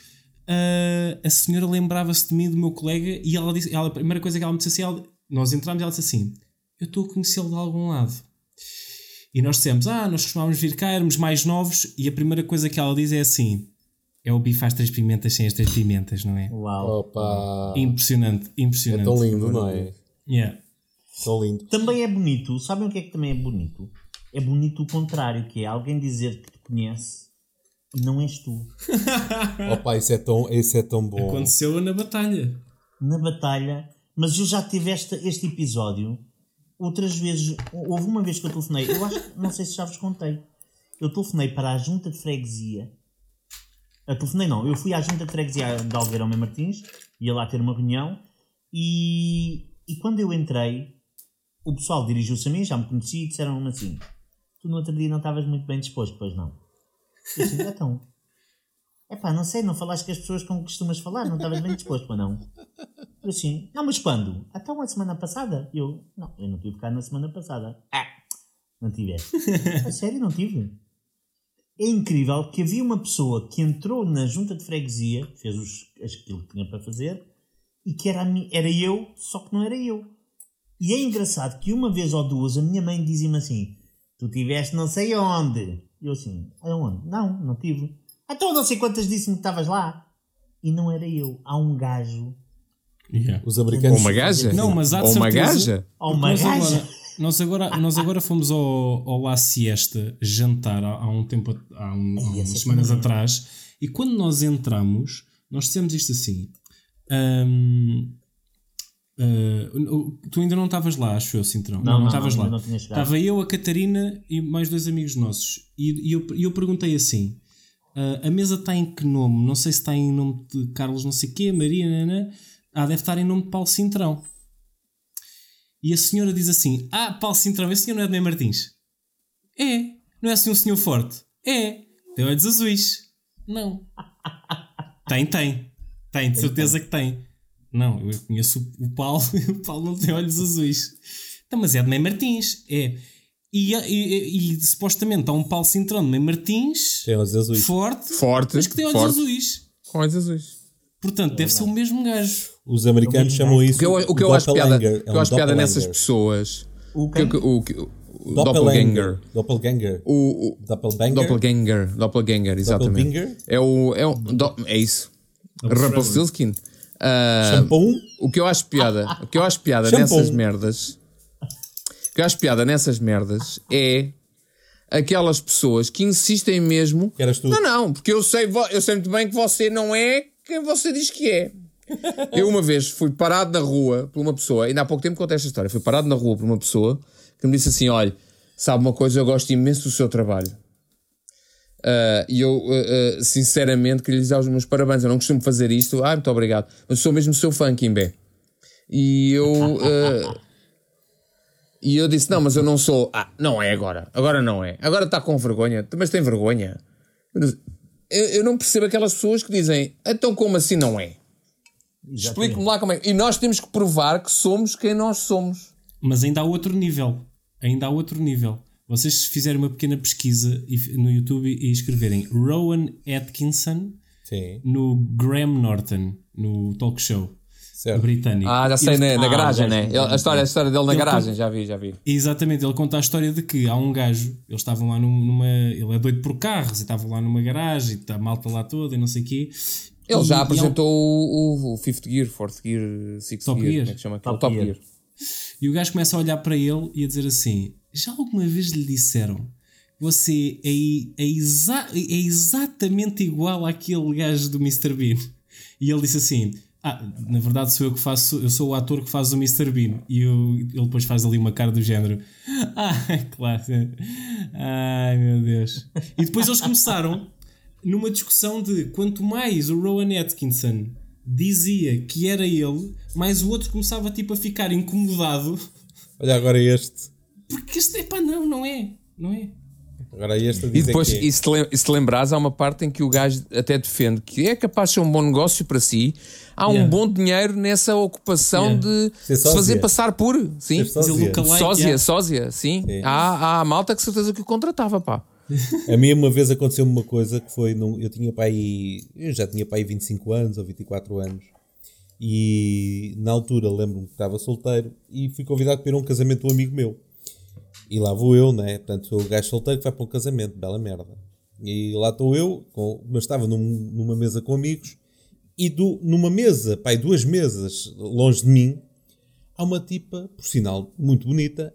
uh, a senhora lembrava-se de mim, do meu colega, e ela disse: ela, a primeira coisa que ela me disse assim: ela, nós entramos e ela disse assim: Eu estou a conhecê-lo de algum lado. E nós dissemos, ah, nós costumávamos vir cá, éramos mais novos, e a primeira coisa que ela diz é assim: é o bife às três pimentas sem as três pimentas, não é? Uau! Opa. Impressionante, impressionante. É tão lindo, não é? Yeah. Tão lindo. Também é bonito, sabem o que é que também é bonito? É bonito o contrário, que é alguém dizer que te conhece não és tu. Opa, isso é tão, isso é tão bom. Aconteceu na batalha. Na batalha, mas eu já tive este, este episódio outras vezes. Houve uma vez que eu telefonei, eu acho não sei se já vos contei. Eu telefonei para a junta de freguesia. Eu telefonei não, eu fui à junta de freguesia de Alveirão Martins, ia lá ter uma reunião e, e quando eu entrei, o pessoal dirigiu-se a mim, já me conhecia e disseram-me assim: Tu no outro dia não estavas muito bem disposto, pois não? Eu assim, então. É pá, não sei, não falaste com as pessoas com que costumas falar, não estavas bem disposto, para não? Eu assim, não, mas quando? Até uma semana passada. Eu, não, eu não tive cá na semana passada. Ah, não tiveste. A sério, não tive. É incrível que havia uma pessoa que entrou na junta de freguesia, fez os, aquilo que tinha para fazer, e que era, era eu, só que não era eu. E é engraçado que uma vez ou duas a minha mãe dizia-me assim: Tu tiveste não sei onde. Eu assim: Aonde? Não, não tive. Então não sei quantas disse-me que estavas lá. E não era eu. Há um gajo. Yeah. Os americanos. Ou uma gaja? Não, mas há de Ou uma gaja? Ou uma nós gaja. Agora, nós, agora, nós agora fomos ao, ao La Siesta jantar há, há um tempo, há, um, há umas semanas atrás, e quando nós entramos, nós dissemos isto assim. Um, Uh, tu ainda não estavas lá, acho eu, Cintrão. Não, não estavas lá. Estava eu, a Catarina e mais dois amigos nossos. E, e eu, eu perguntei assim: uh, a mesa está em que nome? Não sei se está em nome de Carlos, não sei quê, Maria, nana. Ah, deve estar em nome de Paulo Cintrão. E a senhora diz assim: Ah, Paulo Cintrão, esse senhor não é de Ney Martins? É. Não é assim um senhor forte? É. Tem olhos azuis? Não. tem, tem. Tem, de certeza que tem. Não, eu conheço o Paulo e o Paulo não tem olhos azuis. Então, mas é de Ney Martins. É. E, e, e, e supostamente há um Paulo Cintrão de Ney Martins. Tem olhos azuis. Forte. Forte. Mas que tem olhos forte. azuis. Com olhos azuis. Portanto, deve ser o mesmo gajo. Os americanos chamam isso. O que eu, o que eu acho piada, o que eu acho piada nessas pessoas. O que, o, o, o doppelganger. Doppelganger. O, o Doppelbanger. doppelganger. Doppelganger, exatamente. Doppelbinger? É o. É, o, do, é isso. Rumpelstiltskin. Uh, Shampoo? o que eu acho piada, o que eu acho piada Shampoo. nessas merdas, o que eu acho piada nessas merdas é aquelas pessoas que insistem mesmo. Que eras tu. Não, não, porque eu sei, eu sei muito bem que você não é quem você diz que é. Eu uma vez fui parado na rua por uma pessoa, ainda há pouco tempo contei esta história, fui parado na rua por uma pessoa que me disse assim: olha, sabe uma coisa, eu gosto imenso do seu trabalho. Ah, e eu, ah, ah, sinceramente, queria lhes dar os meus parabéns. Eu não costumo fazer isto. Ah, muito obrigado. Mas sou mesmo seu fã, Kimbé. E eu. E eu disse: Não, mas eu não sou. Ah, não é agora. Agora não é. Agora está com vergonha. Mas tem vergonha. Eu, eu, não percebo aquelas pessoas que dizem: Então, como assim não é? Explique-me lá como é. E nós temos que provar que somos quem nós somos. Mas ainda há outro nível. Ainda há outro nível. Vocês fizerem uma pequena pesquisa no YouTube e escreverem Rowan Atkinson Sim. no Graham Norton, no talk show Certo. britânico. Ah, já sei, Ele- na, na Ah, garagem, já né? Ele- a, história, a história dele na Ele garagem, conta- já vi, já vi. Exatamente, ele conta a história de que há um gajo, eles estavam lá num- numa. Ele é doido por carros e estavam lá numa garagem, e está a malta lá toda e não sei o quê. Ele E- já apresentou o, o Fifth Gear, Fourth Gear, Sixth Top Gear, Gear. como é que chama? Top Top Gear. Gear. E o gajo começa a olhar para ele e a dizer assim: Já alguma vez lhe disseram você é, é, exa- é exatamente igual àquele gajo do Mr. Bean? E ele disse assim: Ah, na verdade sou eu que faço, eu sou o ator que faz o Mr. Bean. E eu- ele depois faz ali uma cara do género: Ah, claro. Ai meu Deus. E depois eles começaram numa discussão de quanto mais o Rowan Atkinson dizia que era ele, mais o outro começava tipo a ficar incomodado. Olha agora este. Porque este é pá, não, não é. Não é. Agora E depois, que é. e se, te lem- e se te lembrares, há uma parte em que o gajo até defende que é capaz de ser um bom negócio para si. Há um Yeah. bom dinheiro nessa ocupação Yeah. de se fazer passar por. Sim. Sósia. Sósia, yeah. sósia, sim. Há, há a malta que certeza que o contratava, pá. A mim uma vez aconteceu uma coisa que foi. Num, eu tinha pai. Eu já tinha pai 25 anos ou 24 anos. E na altura lembro-me que estava solteiro e fui convidado para ir a um casamento de um amigo meu. E lá vou eu, né? Portanto, o gajo solteiro que vai para um casamento, bela merda. E lá estou eu, com, mas estava num, numa mesa com amigos, e do, numa mesa, pai, duas mesas longe de mim, há uma tipa, por sinal, muito bonita,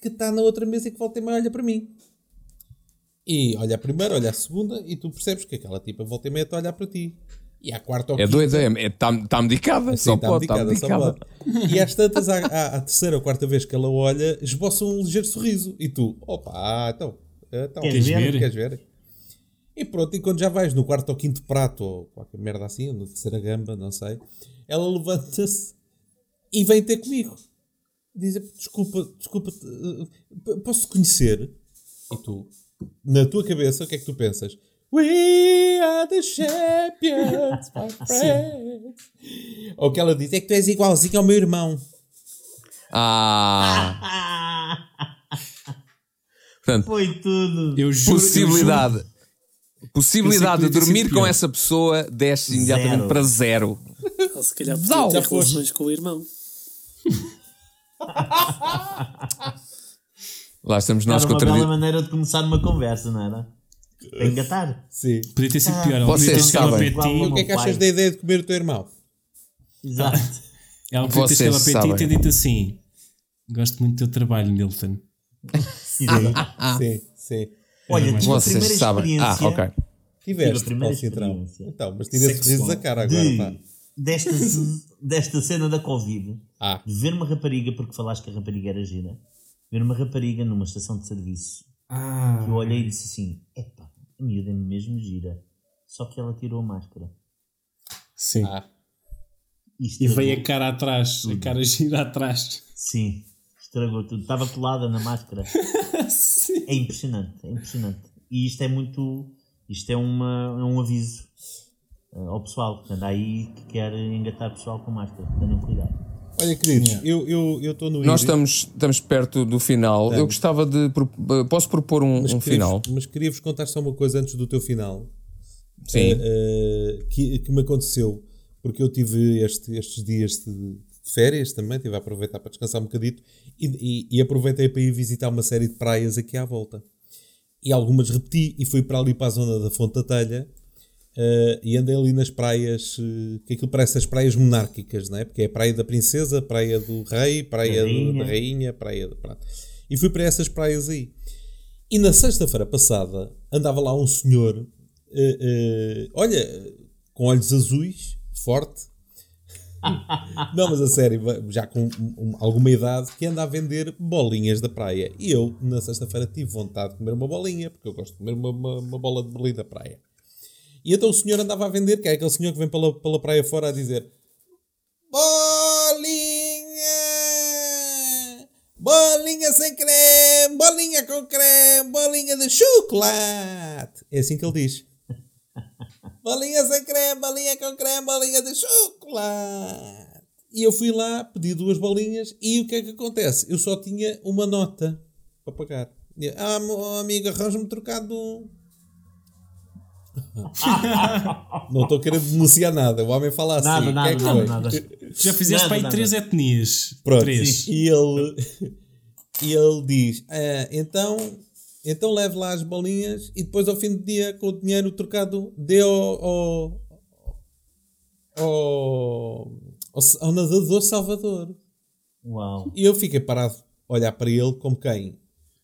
que está na outra mesa e que volta e meia olha para mim. E olha a primeira, olha a segunda, e tu percebes que aquela tipa volta e meia está a olhar para ti. E à quarta ou É doida, está é, tá, tá medicada, assim, só tá pode, está medicada. E às tantas, à, à, à, terceira ou quarta vez que ela olha, esboça um ligeiro sorriso. E tu, opa, então, então queres, ver? queres ver? E pronto, e quando já vais no quarto ou quinto prato, ou qualquer merda assim, ou na terceira gamba, não sei, ela levanta-se e vem ter comigo. Diz, desculpa, desculpa, eh, posso conhecer? E tu, na tua cabeça, o que é que tu pensas? We are the champions, my friends. Ou que ela diz, é que tu és igualzinho ao meu irmão. Ah! Portanto, Foi tudo. Eu juro, possibilidade. Eu juro. Possibilidade de dormir com essa pessoa desce imediatamente para zero. Ou se calhar podia ter relações com o irmão. Lá estamos nós era uma bela maneira de começar uma conversa, não era? Para engatar. Sim. Podia ter sido pior. Ela Vocês sabem. O que é que achas da ideia de comer o teu irmão? Exato. Ela podia ter chegado ao PT e ter dito assim: Gosto muito do teu trabalho, Milton. sim, sim, sim. Olha, tive a primeira sabem. Ah, ok. Tiveste, tive a primeira experiência. Então, mas tira sorrisos a cara agora, de, pá. Desta, desta cena da Covid, ah. de ver uma rapariga, porque falaste que a rapariga era gira, ver uma rapariga numa estação de serviço, ah. que eu olhei e disse assim, epá, a miúda é mesmo gira, só que ela tirou a máscara. Sim. Ah. E veio a cara atrás, tudo. a cara gira atrás. Sim, estragou tudo. Estava colada na máscara. é impressionante, é impressionante. E isto é muito. Isto é, uma, é um aviso uh, ao pessoal anda aí que quer engatar pessoal com máscara. Tenham cuidado. Olha, queridos, yeah. eu estou no. Nós estamos, estamos perto do final. Eu gostava de. Posso propor um, um final? Mas queria-vos contar só uma coisa antes do teu final. Sim. Uh, uh, que, que me aconteceu. Porque eu tive este, estes dias de, de férias também, estive a aproveitar para descansar um bocadito e, e, e, aproveitei para ir visitar uma série de praias aqui à volta. E algumas repeti e fui para ali para a zona da Fonte da Telha uh, e andei ali nas praias, uh, que aquilo parece as praias monárquicas, não é? Porque é a praia da princesa, praia do rei, praia rainha. Do, da rainha, praia do prato. E fui para essas praias aí. E na sexta-feira passada andava lá um senhor, uh, olha, com olhos azuis, forte, não, mas a sério, já com alguma idade, que anda a vender bolinhas da praia. E eu, na sexta-feira, tive vontade de comer uma bolinha, porque eu gosto de comer uma, uma, uma bola de bolinha da praia. E então o senhor andava a vender, que é aquele senhor que vem pela, pela praia fora a dizer: Bolinha! Bolinha sem creme! Bolinha com creme! Bolinha de chocolate! É assim que ele diz. Bolinha sem creme, bolinha com creme, bolinha de chocolate. E eu fui lá, pedi duas bolinhas e o que é que acontece? Eu só tinha uma nota para pagar. Ah, meu amigo, arranja-me trocado não estou querendo denunciar nada. O homem fala assim. Nada, nada, que é que nada, nada. Já fizeste para aí três etnias. Pronto. Três. E ele, e ele diz: ah, então então leve lá as bolinhas e depois ao fim do dia, com o dinheiro trocado, dê ao, ao, ao, ao nadador Salvador. Uau. E eu fiquei parado a olhar para ele como quem?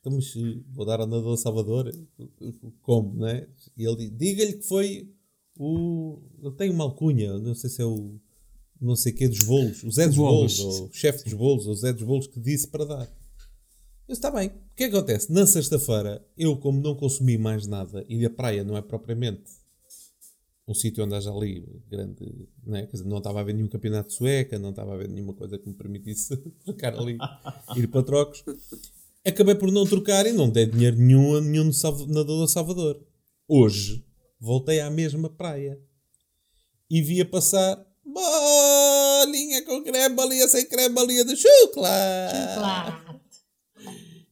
Então, mas vou dar ao nadador Salvador? Como, né? E ele diga-lhe que foi o... Ele tem uma alcunha, não sei se é o... Não sei que, dos bolos. O Zé dos bolos, bolos ou o chefe dos bolos, ou o Zé dos bolos que disse para dar. Eu está bem. O que é que acontece? Na sexta-feira, eu, como não consumi mais nada, e a praia não é propriamente um sítio onde haja ali grande. Não, é? dizer, não estava a ver nenhum campeonato sueca, não estava a ver nenhuma coisa que me permitisse trocar ali, ir para trocos. Acabei por não trocar e não dei dinheiro nenhum a nenhum nadador Salvador. Hoje, voltei à mesma praia e via passar bolinha com creme, bolinha sem creme, bolinha de chocolate. chocolate.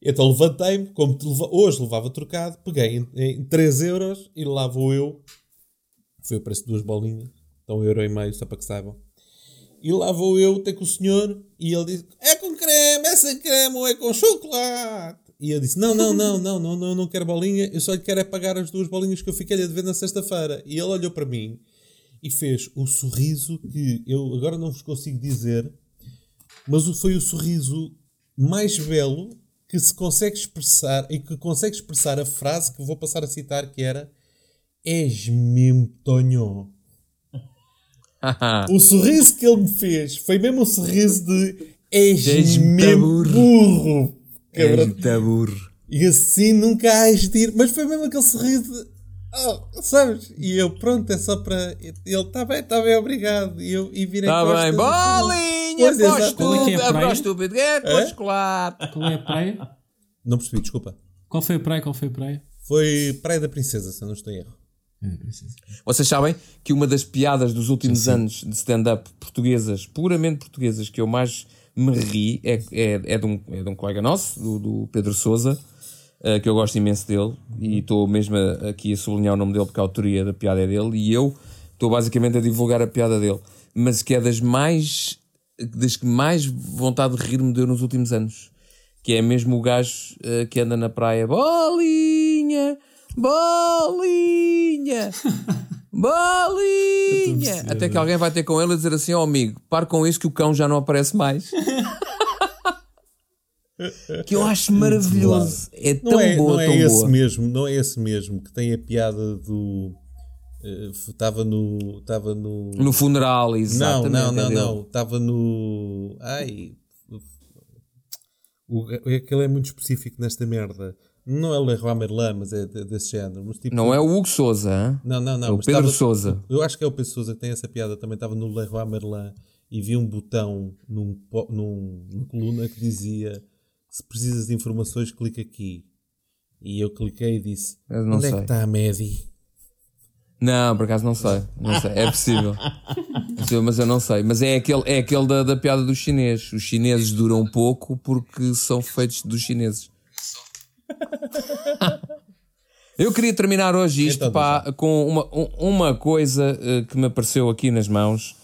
Então levantei-me, como hoje levava trocado, peguei em, em 3 euros e lá vou eu. Foi o preço de duas bolinhas, então um euro e meio, só para que saibam. E lá vou eu ter com o senhor e ele diz: É com creme, é sem creme ou é com chocolate? E eu disse: Não, não, não, não, não, não, não quero bolinha, eu só lhe quero é pagar as duas bolinhas que eu fiquei a dever na sexta-feira. E ele olhou para mim e fez o sorriso que eu agora não vos consigo dizer, mas foi o sorriso mais belo que se consegue expressar e que consegue expressar a frase que vou passar a citar que era És mesmo. o sorriso que ele me fez foi mesmo o sorriso de És mesmo burro. És burro. E assim nunca hás de ir. Mas foi mesmo aquele sorriso de, oh, sabes? E eu, pronto, é só para. Ele está bem, está bem, obrigado. E eu e virei Está bem, bolinha, para o estúpido, para o estúpido, é chocolate. Qual é a praia? Não percebi, desculpa. Qual foi a praia? Qual foi a praia? Foi Praia da Princesa, se eu não estou em erro. Vocês sabem que uma das piadas dos últimos sim, sim. anos de stand-up portuguesas, puramente portuguesas, que eu mais me ri, é, é, é, de, um, é de um colega nosso, do, do Pedro Souza, uh, que eu gosto imenso dele, e estou mesmo a, aqui a sublinhar o nome dele porque a autoria da piada é dele, e eu estou basicamente a divulgar a piada dele, mas que é das mais, das que mais vontade de rir me deu nos últimos anos, que é mesmo o gajo uh, que anda na praia, bolinha Bolinha! Bolinha! Até que alguém vai ter com ele e dizer assim: Ó oh, amigo, pare com isso que o cão já não aparece mais. que eu acho maravilhoso. É tão não é, boa, não é tão esse boa. mesmo, não é esse mesmo que tem a piada do estava uh, no estava no no funeral exatamente não não não não estava no ai o, aquele é muito específico nesta merda não é o Leroy Merlin, mas é desse género. Mas, tipo, não é o Hugo Souza? Não, não, não. É o Pedro estava, Souza. Eu acho que é o Pedro Souza que tem essa piada. Também estava no Leroy Merlin e vi um botão num, num, numa coluna que dizia se precisas de informações, clica aqui. E eu cliquei e disse: Onde sei. é que está a Medi? Não, por acaso não sei. Não sei. É possível. mas eu não sei. Mas é aquele, é aquele da, da piada dos chineses. Os chineses duram pouco porque são feitos dos chineses. Eu queria terminar hoje isto então, pá, com uma, uma coisa uh, que me apareceu aqui nas mãos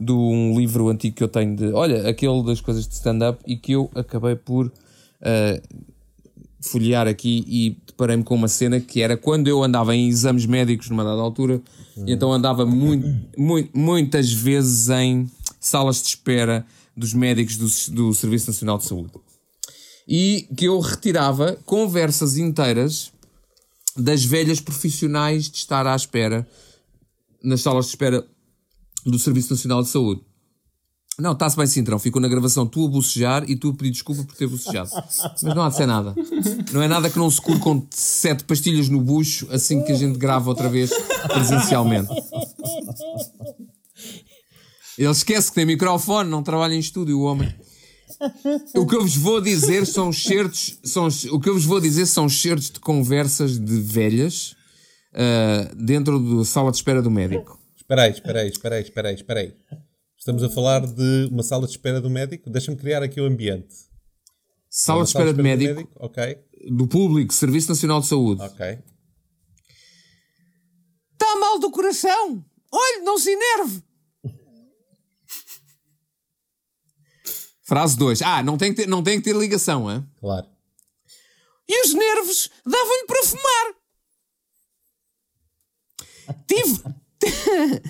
de um livro antigo que eu tenho de. Olha, aquele das coisas de stand-up e que eu acabei por uh, folhear aqui e deparei-me com uma cena que era quando eu andava em exames médicos numa dada altura, e então andava muito, muito, muitas vezes em salas de espera dos médicos do, do Serviço Nacional de Saúde e que eu retirava conversas inteiras das velhas profissionais de estar à espera nas salas de espera do Serviço Nacional de Saúde. Não, está-se bem, Cintrão. Ficou na gravação tu a bocejar e tu a pedir desculpa por ter bocejado. Mas não há de ser nada. Não é nada que não se cure com sete pastilhas no bucho assim que a gente grava outra vez presencialmente. Ele esquece que tem microfone, não trabalha em estúdio, o homem. O que eu vos vou dizer são certos, são, o que eu vos vou dizer são certos de conversas de velhas uh, dentro da sala de espera do médico. Espera aí, espera aí, espera aí, espera aí, espera aí. Estamos a falar de uma sala de espera do médico. Deixa-me criar aqui o ambiente. Sala, de, espera sala de, espera médico, do médico, ok. Do público, Serviço Nacional de Saúde. Ok. Está mal do coração. Olhe, não se enerve. Frase 2. Ah, não tem, que ter, não tem que ter ligação, hein? Claro. E os nervos davam-lhe para fumar. Tive.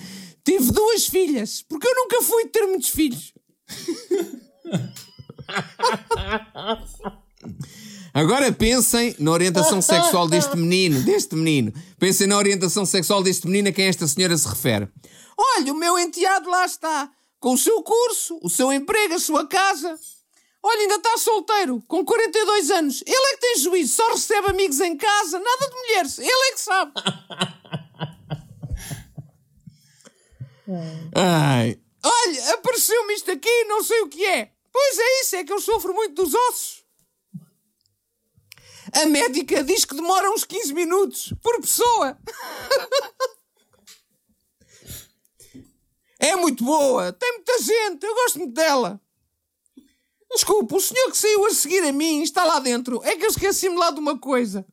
Tive duas filhas, porque eu nunca fui ter muitos filhos. Agora pensem na orientação sexual deste menino, deste menino. Pensem na orientação sexual deste menino a quem esta senhora se refere. Olha, o meu enteado lá está com o seu curso, o seu emprego, a sua casa. Olha, ainda está solteiro, com 42 anos. Ele é que tem juízo, só recebe amigos em casa, nada de mulheres. Ele é que sabe. Ai. Olha, apareceu-me isto aqui, não sei o que é. Pois é isso, é que eu sofro muito dos ossos. A médica diz que demora uns 15 minutos por pessoa. É muito boa, tem muita gente, eu gosto muito dela. Desculpa, o senhor que saiu a seguir a mim está lá dentro. É que eu esqueci-me lá de uma coisa.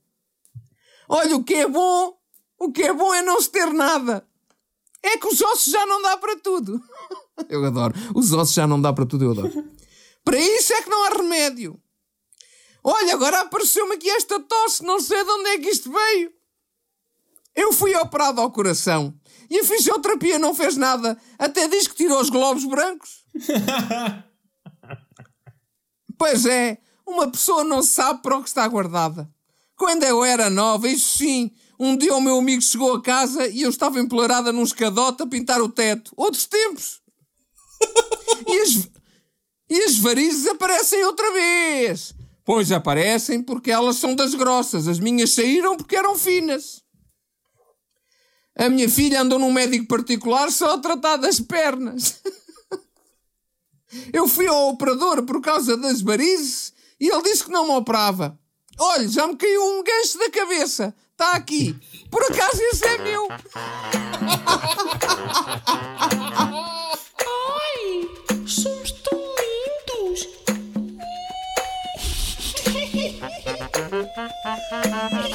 Olha, o que é bom, o que é bom é não se ter nada. É que os ossos já não dá para tudo. Eu adoro. Os ossos já não dá para tudo, eu adoro. Para isso é que não há remédio. Olha, agora apareceu-me aqui esta tosse, não sei de onde é que isto veio. Eu fui operado ao coração e a fisioterapia não fez nada, até diz que tirou os globos brancos. pois é, uma pessoa não sabe para o que está guardada. Quando eu era nova, isso sim, um dia o meu amigo chegou a casa e eu estava empoleirada num escadote a pintar o teto. Outros tempos. e, as, e as varizes aparecem outra vez. Pois aparecem porque elas são das grossas. As minhas saíram porque eram finas. A minha filha andou num médico particular só a tratar das pernas. Eu fui ao operador por causa das varizes e ele disse que não me operava. Olha, já me caiu um gancho da cabeça. Está aqui. Por acaso esse é meu. Ai, somos tão lindos.